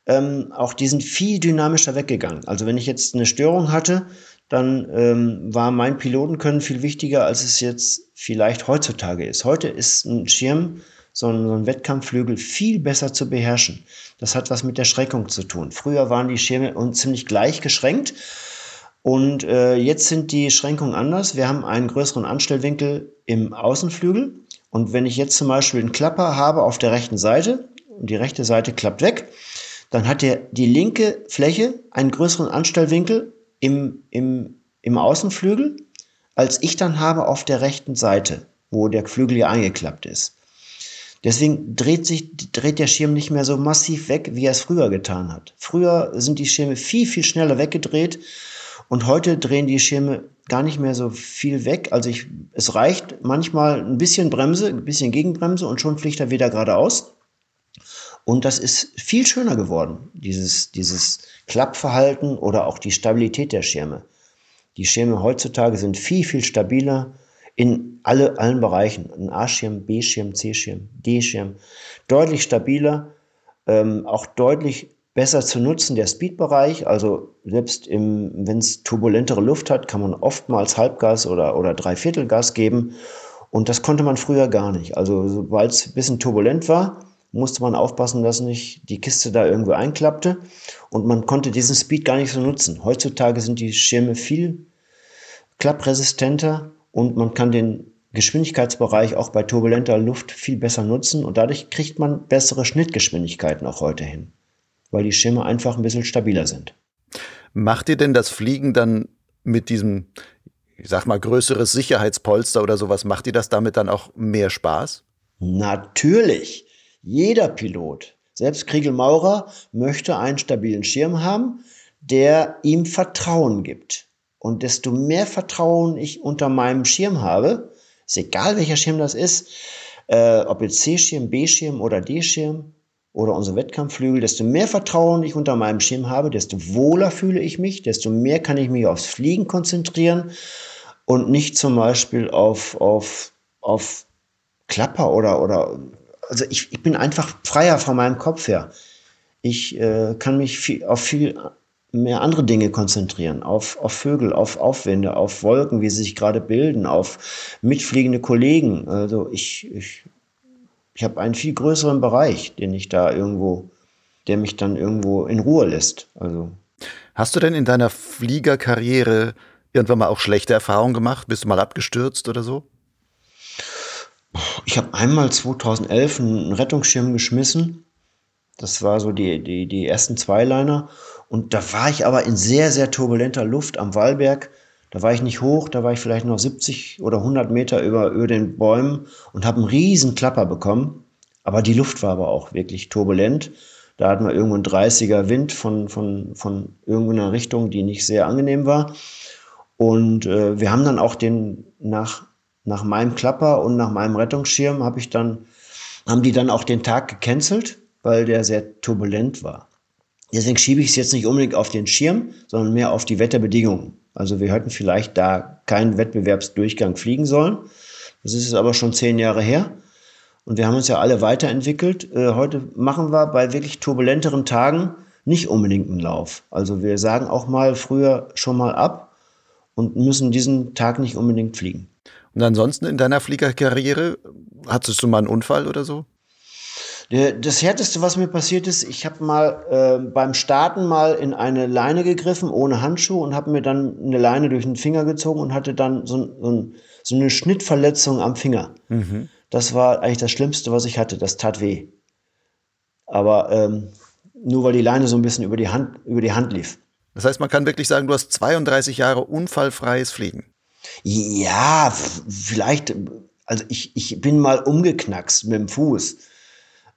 ähm, auch die sind viel dynamischer weggegangen. Also wenn ich jetzt eine Störung hatte, dann ähm, war mein Pilotenkönnen viel wichtiger, als es jetzt vielleicht heutzutage ist. Heute ist ein Schirm so einen, so einen Wettkampfflügel viel besser zu beherrschen. Das hat was mit der Schreckung zu tun. Früher waren die Schirme uns ziemlich gleich geschränkt und äh, jetzt sind die Schränkungen anders. Wir haben einen größeren Anstellwinkel im Außenflügel und wenn ich jetzt zum Beispiel einen Klapper habe auf der rechten Seite und die rechte Seite klappt weg, dann hat der, die linke Fläche einen größeren Anstellwinkel im, im, im Außenflügel, als ich dann habe auf der rechten Seite, wo der Flügel ja eingeklappt ist. Deswegen dreht sich, dreht der Schirm nicht mehr so massiv weg, wie er es früher getan hat. Früher sind die Schirme viel, viel schneller weggedreht und heute drehen die Schirme gar nicht mehr so viel weg. Also ich, es reicht manchmal ein bisschen Bremse, ein bisschen Gegenbremse und schon fliegt er wieder geradeaus. Und das ist viel schöner geworden, dieses, dieses Klappverhalten oder auch die Stabilität der Schirme. Die Schirme heutzutage sind viel, viel stabiler, in alle, allen Bereichen. Ein A-Schirm, B-Schirm, C-Schirm, D-Schirm. Deutlich stabiler, ähm, auch deutlich besser zu nutzen, der Speedbereich. Also selbst wenn es turbulentere Luft hat, kann man oftmals Halbgas oder, oder Dreiviertelgas geben. Und das konnte man früher gar nicht. Also sobald es ein bisschen turbulent war, musste man aufpassen, dass nicht die Kiste da irgendwo einklappte und man konnte diesen Speed gar nicht so nutzen. Heutzutage sind die Schirme viel klappresistenter und man kann den Geschwindigkeitsbereich auch bei turbulenter Luft viel besser nutzen und dadurch kriegt man bessere Schnittgeschwindigkeiten auch heute hin, weil die Schirme einfach ein bisschen stabiler sind. Macht dir denn das Fliegen dann mit diesem, ich sag mal, größeres Sicherheitspolster oder sowas, macht dir das damit dann auch mehr Spaß? Natürlich. Jeder Pilot, selbst Kriegel Maurer, möchte einen stabilen Schirm haben, der ihm Vertrauen gibt. Und desto mehr Vertrauen ich unter meinem Schirm habe, ist egal welcher Schirm das ist, äh, ob jetzt C-Schirm, B-Schirm oder D-Schirm oder unsere Wettkampfflügel, desto mehr Vertrauen ich unter meinem Schirm habe, desto wohler fühle ich mich, desto mehr kann ich mich aufs Fliegen konzentrieren und nicht zum Beispiel auf, auf, auf Klapper oder, oder also ich, ich bin einfach freier von meinem Kopf her. Ich äh, kann mich viel, auf viel mehr andere Dinge konzentrieren, auf, auf Vögel, auf Aufwände, auf Wolken, wie sie sich gerade bilden, auf mitfliegende Kollegen. Also ich, ich, ich habe einen viel größeren Bereich, den ich da irgendwo, der mich dann irgendwo in Ruhe lässt. Also. Hast du denn in deiner Fliegerkarriere irgendwann mal auch schlechte Erfahrungen gemacht? Bist du mal abgestürzt oder so? Ich habe einmal 2011 einen Rettungsschirm geschmissen. Das war so die, die, die ersten Zweiliner. Und da war ich aber in sehr, sehr turbulenter Luft am Wallberg. Da war ich nicht hoch, da war ich vielleicht noch 70 oder 100 Meter über, über den Bäumen und habe einen riesen Klapper bekommen. Aber die Luft war aber auch wirklich turbulent. Da hatten wir irgendwo einen 30er Wind von, von, von irgendeiner Richtung, die nicht sehr angenehm war. Und äh, wir haben dann auch den nach nach meinem Klapper und nach meinem Rettungsschirm habe ich dann, haben die dann auch den Tag gecancelt, weil der sehr turbulent war. Deswegen schiebe ich es jetzt nicht unbedingt auf den Schirm, sondern mehr auf die Wetterbedingungen. Also wir hätten vielleicht da keinen Wettbewerbsdurchgang fliegen sollen. Das ist aber schon zehn Jahre her. Und wir haben uns ja alle weiterentwickelt. Äh, heute machen wir bei wirklich turbulenteren Tagen nicht unbedingt einen Lauf. Also wir sagen auch mal früher schon mal ab und müssen diesen Tag nicht unbedingt fliegen. Und ansonsten in deiner Fliegerkarriere, hattest du mal einen Unfall oder so? Das härteste, was mir passiert ist, ich habe mal äh, beim Starten mal in eine Leine gegriffen, ohne Handschuh, und habe mir dann eine Leine durch den Finger gezogen und hatte dann so, so, so eine Schnittverletzung am Finger. Mhm. Das war eigentlich das Schlimmste, was ich hatte. Das tat weh. Aber ähm, nur weil die Leine so ein bisschen über die Hand, über die Hand lief. Das heißt, man kann wirklich sagen, du hast 32 Jahre unfallfreies Fliegen. Ja, vielleicht, also ich, ich bin mal umgeknackst mit dem Fuß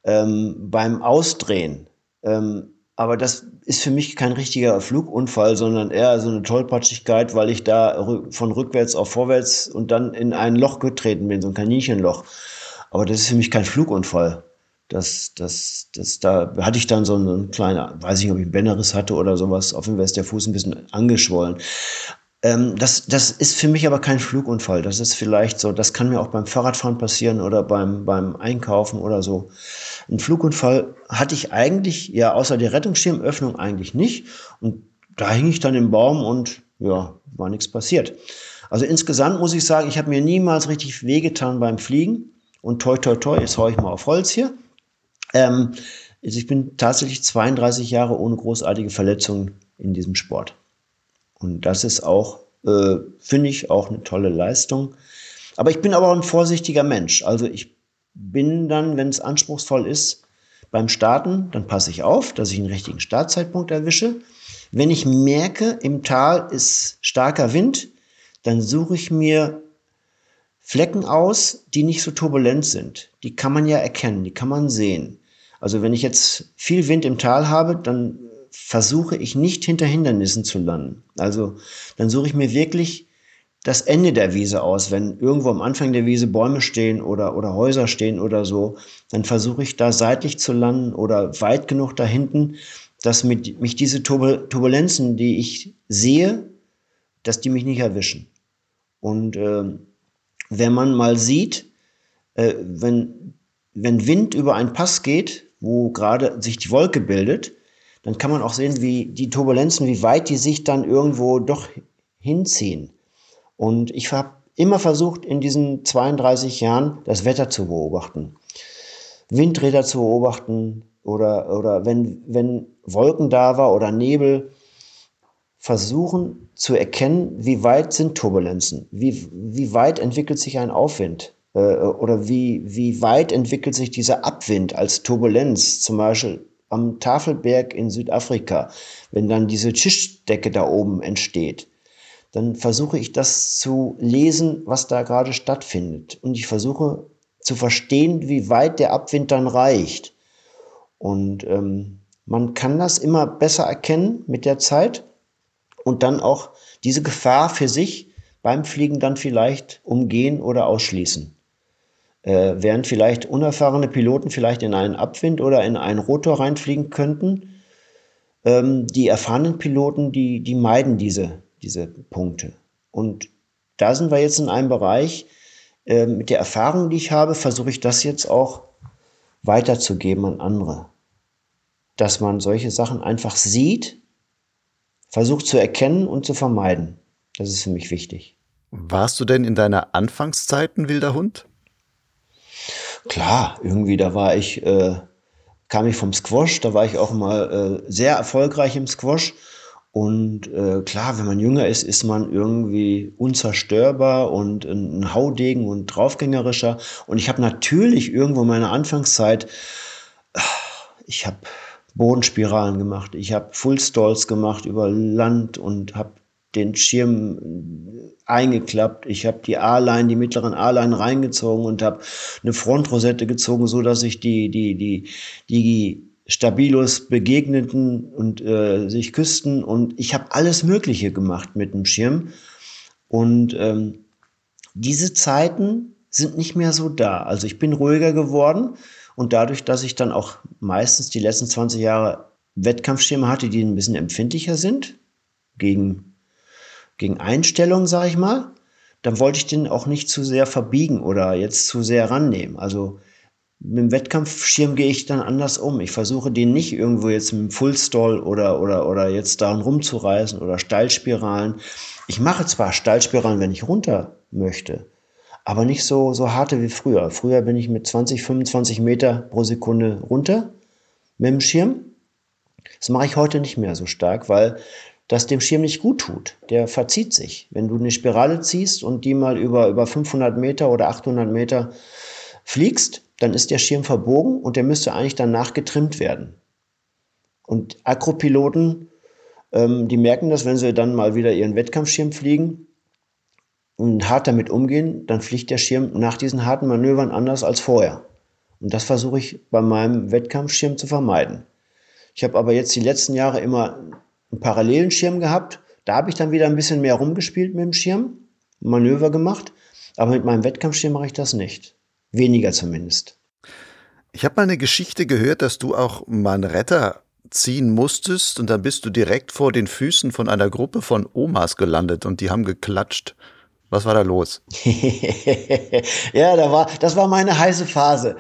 ähm, beim Ausdrehen. Ähm, aber das ist für mich kein richtiger Flugunfall, sondern eher so eine Tollpatschigkeit, weil ich da von rückwärts auf vorwärts und dann in ein Loch getreten bin, so ein Kaninchenloch. Aber das ist für mich kein Flugunfall. Das, das, das, da hatte ich dann so einen kleinen, weiß ich nicht, ob ich einen Bänderriss hatte oder sowas. Auf jeden Fall ist der Fuß ein bisschen angeschwollen. Ähm, das, das ist für mich aber kein Flugunfall. Das ist vielleicht so, das kann mir auch beim Fahrradfahren passieren oder beim, beim Einkaufen oder so. Ein Flugunfall hatte ich eigentlich, ja, außer der Rettungsschirmöffnung eigentlich nicht. Und da hing ich dann im Baum und ja, war nichts passiert. Also insgesamt muss ich sagen, ich habe mir niemals richtig wehgetan beim Fliegen. Und toi, toi, toi, jetzt haue ich mal auf Holz hier. Ähm, also ich bin tatsächlich 32 Jahre ohne großartige Verletzungen in diesem Sport. Und das ist auch, äh, finde ich, auch eine tolle Leistung. Aber ich bin aber auch ein vorsichtiger Mensch. Also ich bin dann, wenn es anspruchsvoll ist, beim Starten, dann passe ich auf, dass ich einen richtigen Startzeitpunkt erwische. Wenn ich merke, im Tal ist starker Wind, dann suche ich mir Flecken aus, die nicht so turbulent sind. Die kann man ja erkennen, die kann man sehen. Also wenn ich jetzt viel Wind im Tal habe, dann versuche ich nicht hinter Hindernissen zu landen. Also dann suche ich mir wirklich das Ende der Wiese aus. Wenn irgendwo am Anfang der Wiese Bäume stehen oder, oder Häuser stehen oder so, dann versuche ich da seitlich zu landen oder weit genug da hinten, dass mit, mich diese Turbulenzen, die ich sehe, dass die mich nicht erwischen. Und äh, wenn man mal sieht, äh, wenn, wenn Wind über einen Pass geht, wo gerade sich die Wolke bildet, dann kann man auch sehen, wie die Turbulenzen, wie weit die sich dann irgendwo doch hinziehen. Und ich habe immer versucht, in diesen 32 Jahren das Wetter zu beobachten. Windräder zu beobachten oder, oder wenn, wenn Wolken da war oder Nebel, versuchen zu erkennen, wie weit sind Turbulenzen, wie, wie weit entwickelt sich ein Aufwind äh, oder wie, wie weit entwickelt sich dieser Abwind als Turbulenz, zum Beispiel am Tafelberg in Südafrika, wenn dann diese Tischdecke da oben entsteht, dann versuche ich das zu lesen, was da gerade stattfindet. Und ich versuche zu verstehen, wie weit der Abwind dann reicht. Und ähm, man kann das immer besser erkennen mit der Zeit und dann auch diese Gefahr für sich beim Fliegen dann vielleicht umgehen oder ausschließen. Äh, während vielleicht unerfahrene Piloten vielleicht in einen Abwind oder in einen Rotor reinfliegen könnten, ähm, die erfahrenen Piloten, die, die meiden diese, diese Punkte. Und da sind wir jetzt in einem Bereich, äh, mit der Erfahrung, die ich habe, versuche ich das jetzt auch weiterzugeben an andere. Dass man solche Sachen einfach sieht versucht zu erkennen und zu vermeiden. Das ist für mich wichtig. Warst du denn in deiner Anfangszeit ein wilder Hund? Klar, irgendwie, da war ich, äh, kam ich vom Squash, da war ich auch mal äh, sehr erfolgreich im Squash. Und äh, klar, wenn man jünger ist, ist man irgendwie unzerstörbar und ein Haudegen und draufgängerischer. Und ich habe natürlich irgendwo in meiner Anfangszeit, ich habe Bodenspiralen gemacht. Ich habe Fullstalls gemacht über Land und habe den Schirm eingeklappt. Ich habe die A-Line, die mittleren A-Line reingezogen und habe eine Frontrosette gezogen, so dass sich die, die, die, die Stabilos begegneten und äh, sich küssten. Und ich habe alles Mögliche gemacht mit dem Schirm. Und ähm, diese Zeiten sind nicht mehr so da. Also ich bin ruhiger geworden. Und dadurch, dass ich dann auch meistens die letzten 20 Jahre Wettkampfschirme hatte, die ein bisschen empfindlicher sind gegen, gegen Einstellungen, sage ich mal, dann wollte ich den auch nicht zu sehr verbiegen oder jetzt zu sehr rannehmen. Also mit dem Wettkampfschirm gehe ich dann anders um. Ich versuche den nicht irgendwo jetzt mit dem Fullstall oder, oder, oder jetzt daran rumzureißen oder Steilspiralen. Ich mache zwar Steilspiralen, wenn ich runter möchte, aber nicht so, so harte wie früher. Früher bin ich mit 20, 25 Meter pro Sekunde runter mit dem Schirm. Das mache ich heute nicht mehr so stark, weil das dem Schirm nicht gut tut. Der verzieht sich. Wenn du eine Spirale ziehst und die mal über, über 500 Meter oder 800 Meter fliegst, dann ist der Schirm verbogen und der müsste eigentlich danach getrimmt werden. Und Akropiloten, ähm, die merken das, wenn sie dann mal wieder ihren Wettkampfschirm fliegen, und hart damit umgehen, dann fliegt der Schirm nach diesen harten Manövern anders als vorher. Und das versuche ich bei meinem Wettkampfschirm zu vermeiden. Ich habe aber jetzt die letzten Jahre immer einen parallelen Schirm gehabt. Da habe ich dann wieder ein bisschen mehr rumgespielt mit dem Schirm, Manöver gemacht. Aber mit meinem Wettkampfschirm mache ich das nicht. Weniger zumindest. Ich habe mal eine Geschichte gehört, dass du auch mal einen Retter ziehen musstest und dann bist du direkt vor den Füßen von einer Gruppe von Omas gelandet und die haben geklatscht. Was war da los? ja, da war, das war meine heiße Phase.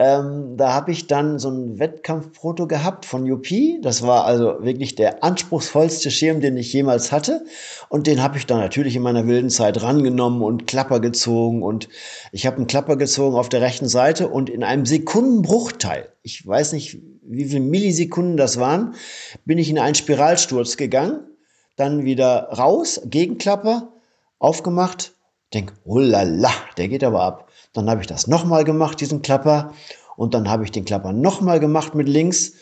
Ähm, da habe ich dann so ein Wettkampfproto gehabt von UP. Das war also wirklich der anspruchsvollste Schirm, den ich jemals hatte. Und den habe ich dann natürlich in meiner wilden Zeit rangenommen und Klapper gezogen. Und ich habe einen Klapper gezogen auf der rechten Seite und in einem Sekundenbruchteil, ich weiß nicht, wie viele Millisekunden das waren, bin ich in einen Spiralsturz gegangen. Dann wieder raus, Gegenklapper aufgemacht, denk, oh la, der geht aber ab. Dann habe ich das nochmal gemacht, diesen Klapper. Und dann habe ich den Klapper nochmal gemacht mit links.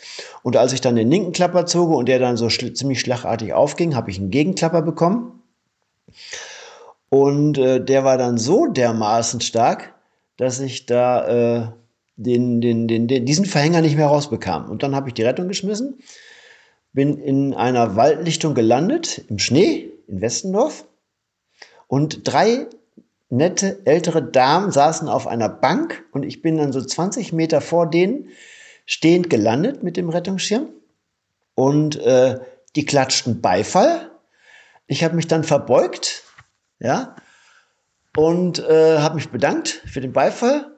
Und als ich dann den linken Klapper zog und der dann so schl ziemlich schlagartig aufging, habe ich einen Gegenklapper bekommen. Und äh, der war dann so dermaßen stark, dass ich da äh, den, den, den, den, diesen Verhänger nicht mehr rausbekam. Und dann habe ich die Rettung geschmissen, bin in einer Waldlichtung gelandet, im Schnee in Westendorf und drei nette ältere Damen saßen auf einer Bank und ich bin dann so 20 Meter vor denen stehend gelandet mit dem Rettungsschirm. Und äh, die klatschten Beifall. Ich habe mich dann verbeugt, ja, und äh, habe mich bedankt für den Beifall.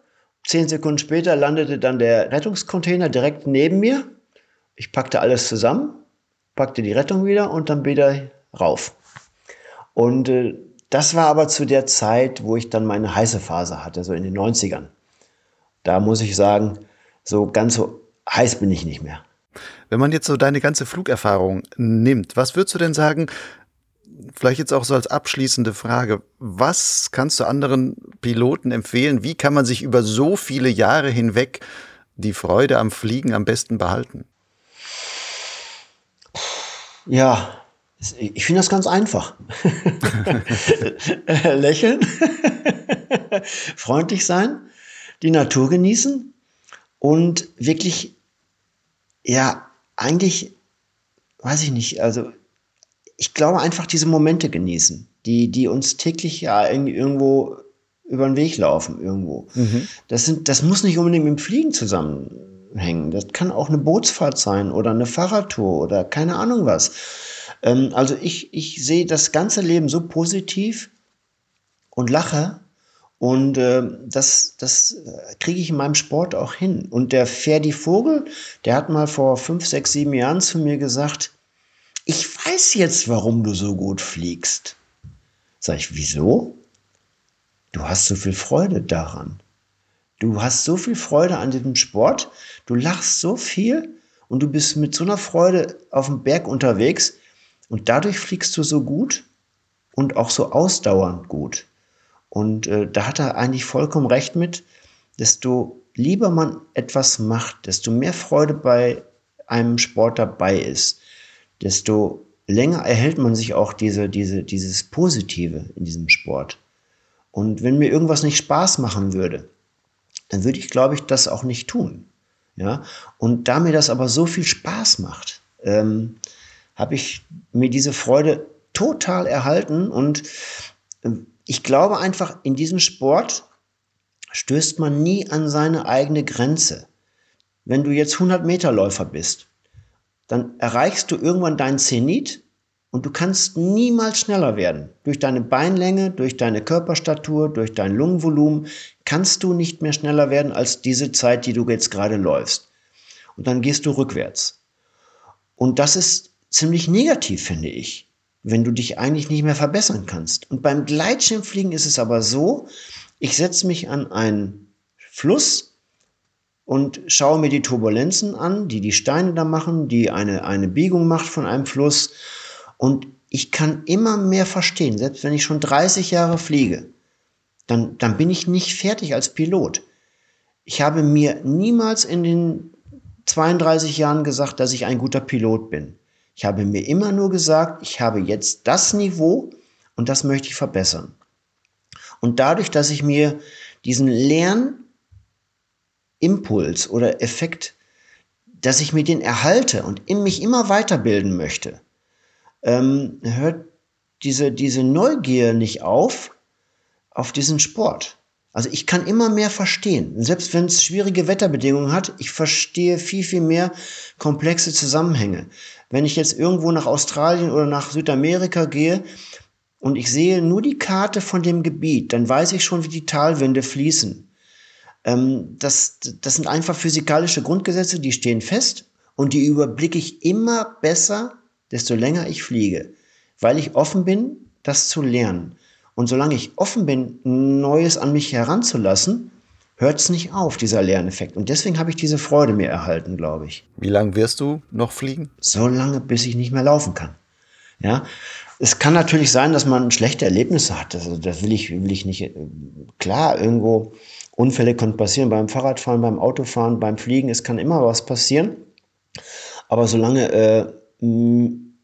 Zehn Sekunden später landete dann der Rettungscontainer direkt neben mir. Ich packte alles zusammen, packte die Rettung wieder und dann wieder rauf. Und äh, das war aber zu der Zeit, wo ich dann meine heiße Phase hatte, so in den 90ern. Da muss ich sagen, so ganz so heiß bin ich nicht mehr. Wenn man jetzt so deine ganze Flugerfahrung nimmt, was würdest du denn sagen, vielleicht jetzt auch so als abschließende Frage, was kannst du anderen Piloten empfehlen? Wie kann man sich über so viele Jahre hinweg die Freude am Fliegen am besten behalten? Ja, ich finde das ganz einfach. Lächeln, freundlich sein, die Natur genießen und wirklich, ja, eigentlich, weiß ich nicht, also ich glaube einfach diese Momente genießen, die, die uns täglich ja irgendwo über den Weg laufen irgendwo. Mhm. Das, sind, das muss nicht unbedingt mit dem Fliegen zusammenhängen. Das kann auch eine Bootsfahrt sein oder eine Fahrradtour oder keine Ahnung was. Ähm, also ich, ich sehe das ganze Leben so positiv und lache. Und äh, das, das kriege ich in meinem Sport auch hin. Und der Ferdi Vogel, der hat mal vor fünf, sechs, sieben Jahren zu mir gesagt, ich weiß jetzt, warum du so gut fliegst. Sag ich, wieso? Du hast so viel Freude daran. Du hast so viel Freude an diesem Sport, du lachst so viel und du bist mit so einer Freude auf dem Berg unterwegs und dadurch fliegst du so gut und auch so ausdauernd gut. Und äh, da hat er eigentlich vollkommen recht mit, desto lieber man etwas macht, desto mehr Freude bei einem Sport dabei ist, desto länger erhält man sich auch diese, diese, dieses Positive in diesem Sport. Und wenn mir irgendwas nicht Spaß machen würde, dann würde ich, glaube ich, das auch nicht tun. Ja? Und da mir das aber so viel Spaß macht, ähm, habe ich mir diese Freude total erhalten. Und äh, ich glaube einfach, in diesem Sport stößt man nie an seine eigene Grenze. Wenn du jetzt 100 Meter Läufer bist dann erreichst du irgendwann deinen Zenit und du kannst niemals schneller werden. Durch deine Beinlänge, durch deine Körperstatur, durch dein Lungenvolumen kannst du nicht mehr schneller werden als diese Zeit, die du jetzt gerade läufst. Und dann gehst du rückwärts. Und das ist ziemlich negativ, finde ich, wenn du dich eigentlich nicht mehr verbessern kannst. Und beim Gleitschirmfliegen ist es aber so, ich setze mich an einen Fluss, und schaue mir die Turbulenzen an, die die Steine da machen, die eine, eine Biegung macht von einem Fluss. Und ich kann immer mehr verstehen, selbst wenn ich schon 30 Jahre fliege, dann, dann bin ich nicht fertig als Pilot. Ich habe mir niemals in den 32 Jahren gesagt, dass ich ein guter Pilot bin. Ich habe mir immer nur gesagt, ich habe jetzt das Niveau und das möchte ich verbessern. Und dadurch, dass ich mir diesen Lern- Impuls oder Effekt, dass ich mir den erhalte und in mich immer weiterbilden möchte, ähm, hört diese, diese Neugier nicht auf, auf diesen Sport. Also ich kann immer mehr verstehen. Selbst wenn es schwierige Wetterbedingungen hat, ich verstehe viel, viel mehr komplexe Zusammenhänge. Wenn ich jetzt irgendwo nach Australien oder nach Südamerika gehe und ich sehe nur die Karte von dem Gebiet, dann weiß ich schon, wie die Talwände fließen. Ähm, das, das sind einfach physikalische Grundgesetze, die stehen fest und die überblicke ich immer besser, desto länger ich fliege, weil ich offen bin, das zu lernen. Und solange ich offen bin, Neues an mich heranzulassen, hört es nicht auf, dieser Lerneffekt. Und deswegen habe ich diese Freude mir erhalten, glaube ich. Wie lange wirst du noch fliegen? So lange, bis ich nicht mehr laufen kann. Ja, es kann natürlich sein, dass man schlechte Erlebnisse hat. Also das will ich, will ich nicht. Äh, klar, irgendwo Unfälle können passieren beim Fahrradfahren, beim Autofahren, beim Fliegen. Es kann immer was passieren. Aber solange äh,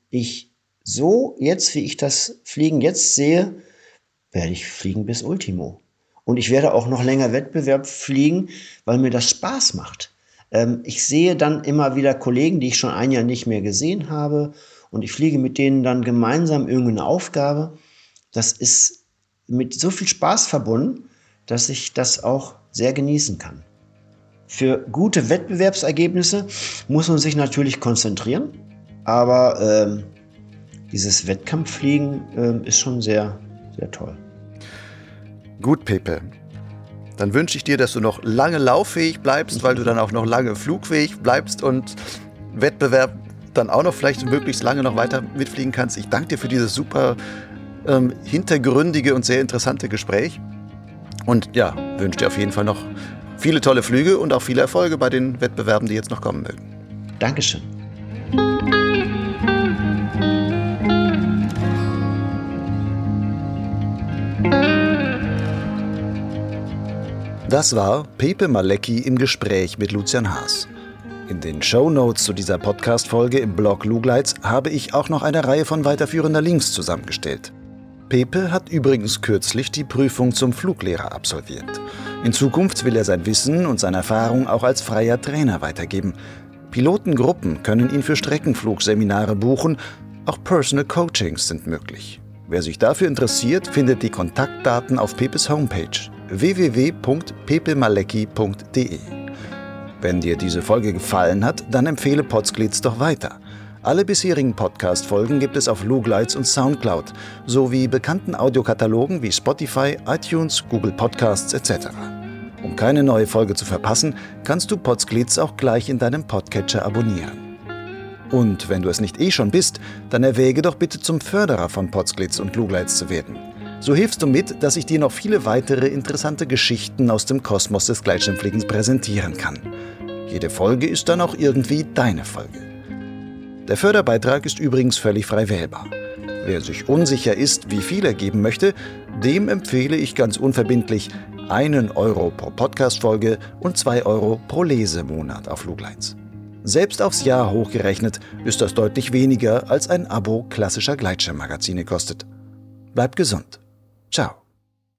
ich so jetzt, wie ich das Fliegen jetzt sehe, werde ich fliegen bis Ultimo. Und ich werde auch noch länger Wettbewerb fliegen, weil mir das Spaß macht. Ähm, ich sehe dann immer wieder Kollegen, die ich schon ein Jahr nicht mehr gesehen habe. Und ich fliege mit denen dann gemeinsam irgendeine Aufgabe. Das ist mit so viel Spaß verbunden dass ich das auch sehr genießen kann. Für gute Wettbewerbsergebnisse muss man sich natürlich konzentrieren, aber ähm, dieses Wettkampffliegen ähm, ist schon sehr, sehr toll. Gut, Pepe. Dann wünsche ich dir, dass du noch lange lauffähig bleibst, weil du dann auch noch lange flugfähig bleibst und Wettbewerb dann auch noch vielleicht möglichst lange noch weiter mitfliegen kannst. Ich danke dir für dieses super ähm, hintergründige und sehr interessante Gespräch. Und ja, wünsche dir auf jeden Fall noch Viele tolle Flüge und auch viele Erfolge bei den Wettbewerben, die jetzt noch kommen mögen. Dankeschön. Das war Pepe Malecki im Gespräch mit Lucian Haas. In den Show Notes zu dieser Podcast-Folge im Blog Lugleitz habe ich auch noch eine Reihe von weiterführender Links zusammengestellt. Pepe hat übrigens kürzlich die Prüfung zum Fluglehrer absolviert. In Zukunft will er sein Wissen und seine Erfahrung auch als freier Trainer weitergeben. Pilotengruppen können ihn für Streckenflugseminare buchen, auch Personal Coachings sind möglich. Wer sich dafür interessiert, findet die Kontaktdaten auf Pepes Homepage www.pepemalecki.de. Wenn dir diese Folge gefallen hat, dann empfehle Potsglitz doch weiter. Alle bisherigen Podcast-Folgen gibt es auf Lugleitz und Soundcloud sowie bekannten Audiokatalogen wie Spotify, iTunes, Google Podcasts etc. Um keine neue Folge zu verpassen, kannst du Potsglitz auch gleich in deinem Podcatcher abonnieren. Und wenn du es nicht eh schon bist, dann erwäge doch bitte zum Förderer von Potsglitz und Lugleitz zu werden. So hilfst du mit, dass ich dir noch viele weitere interessante Geschichten aus dem Kosmos des Gleitschirmfliegens präsentieren kann. Jede Folge ist dann auch irgendwie deine Folge. Der Förderbeitrag ist übrigens völlig frei wählbar. Wer sich unsicher ist, wie viel er geben möchte, dem empfehle ich ganz unverbindlich einen Euro pro Podcast-Folge und zwei Euro pro Lesemonat auf Flugleits. Selbst aufs Jahr hochgerechnet ist das deutlich weniger, als ein Abo klassischer Gleitschirmmagazine kostet. Bleibt gesund. Ciao.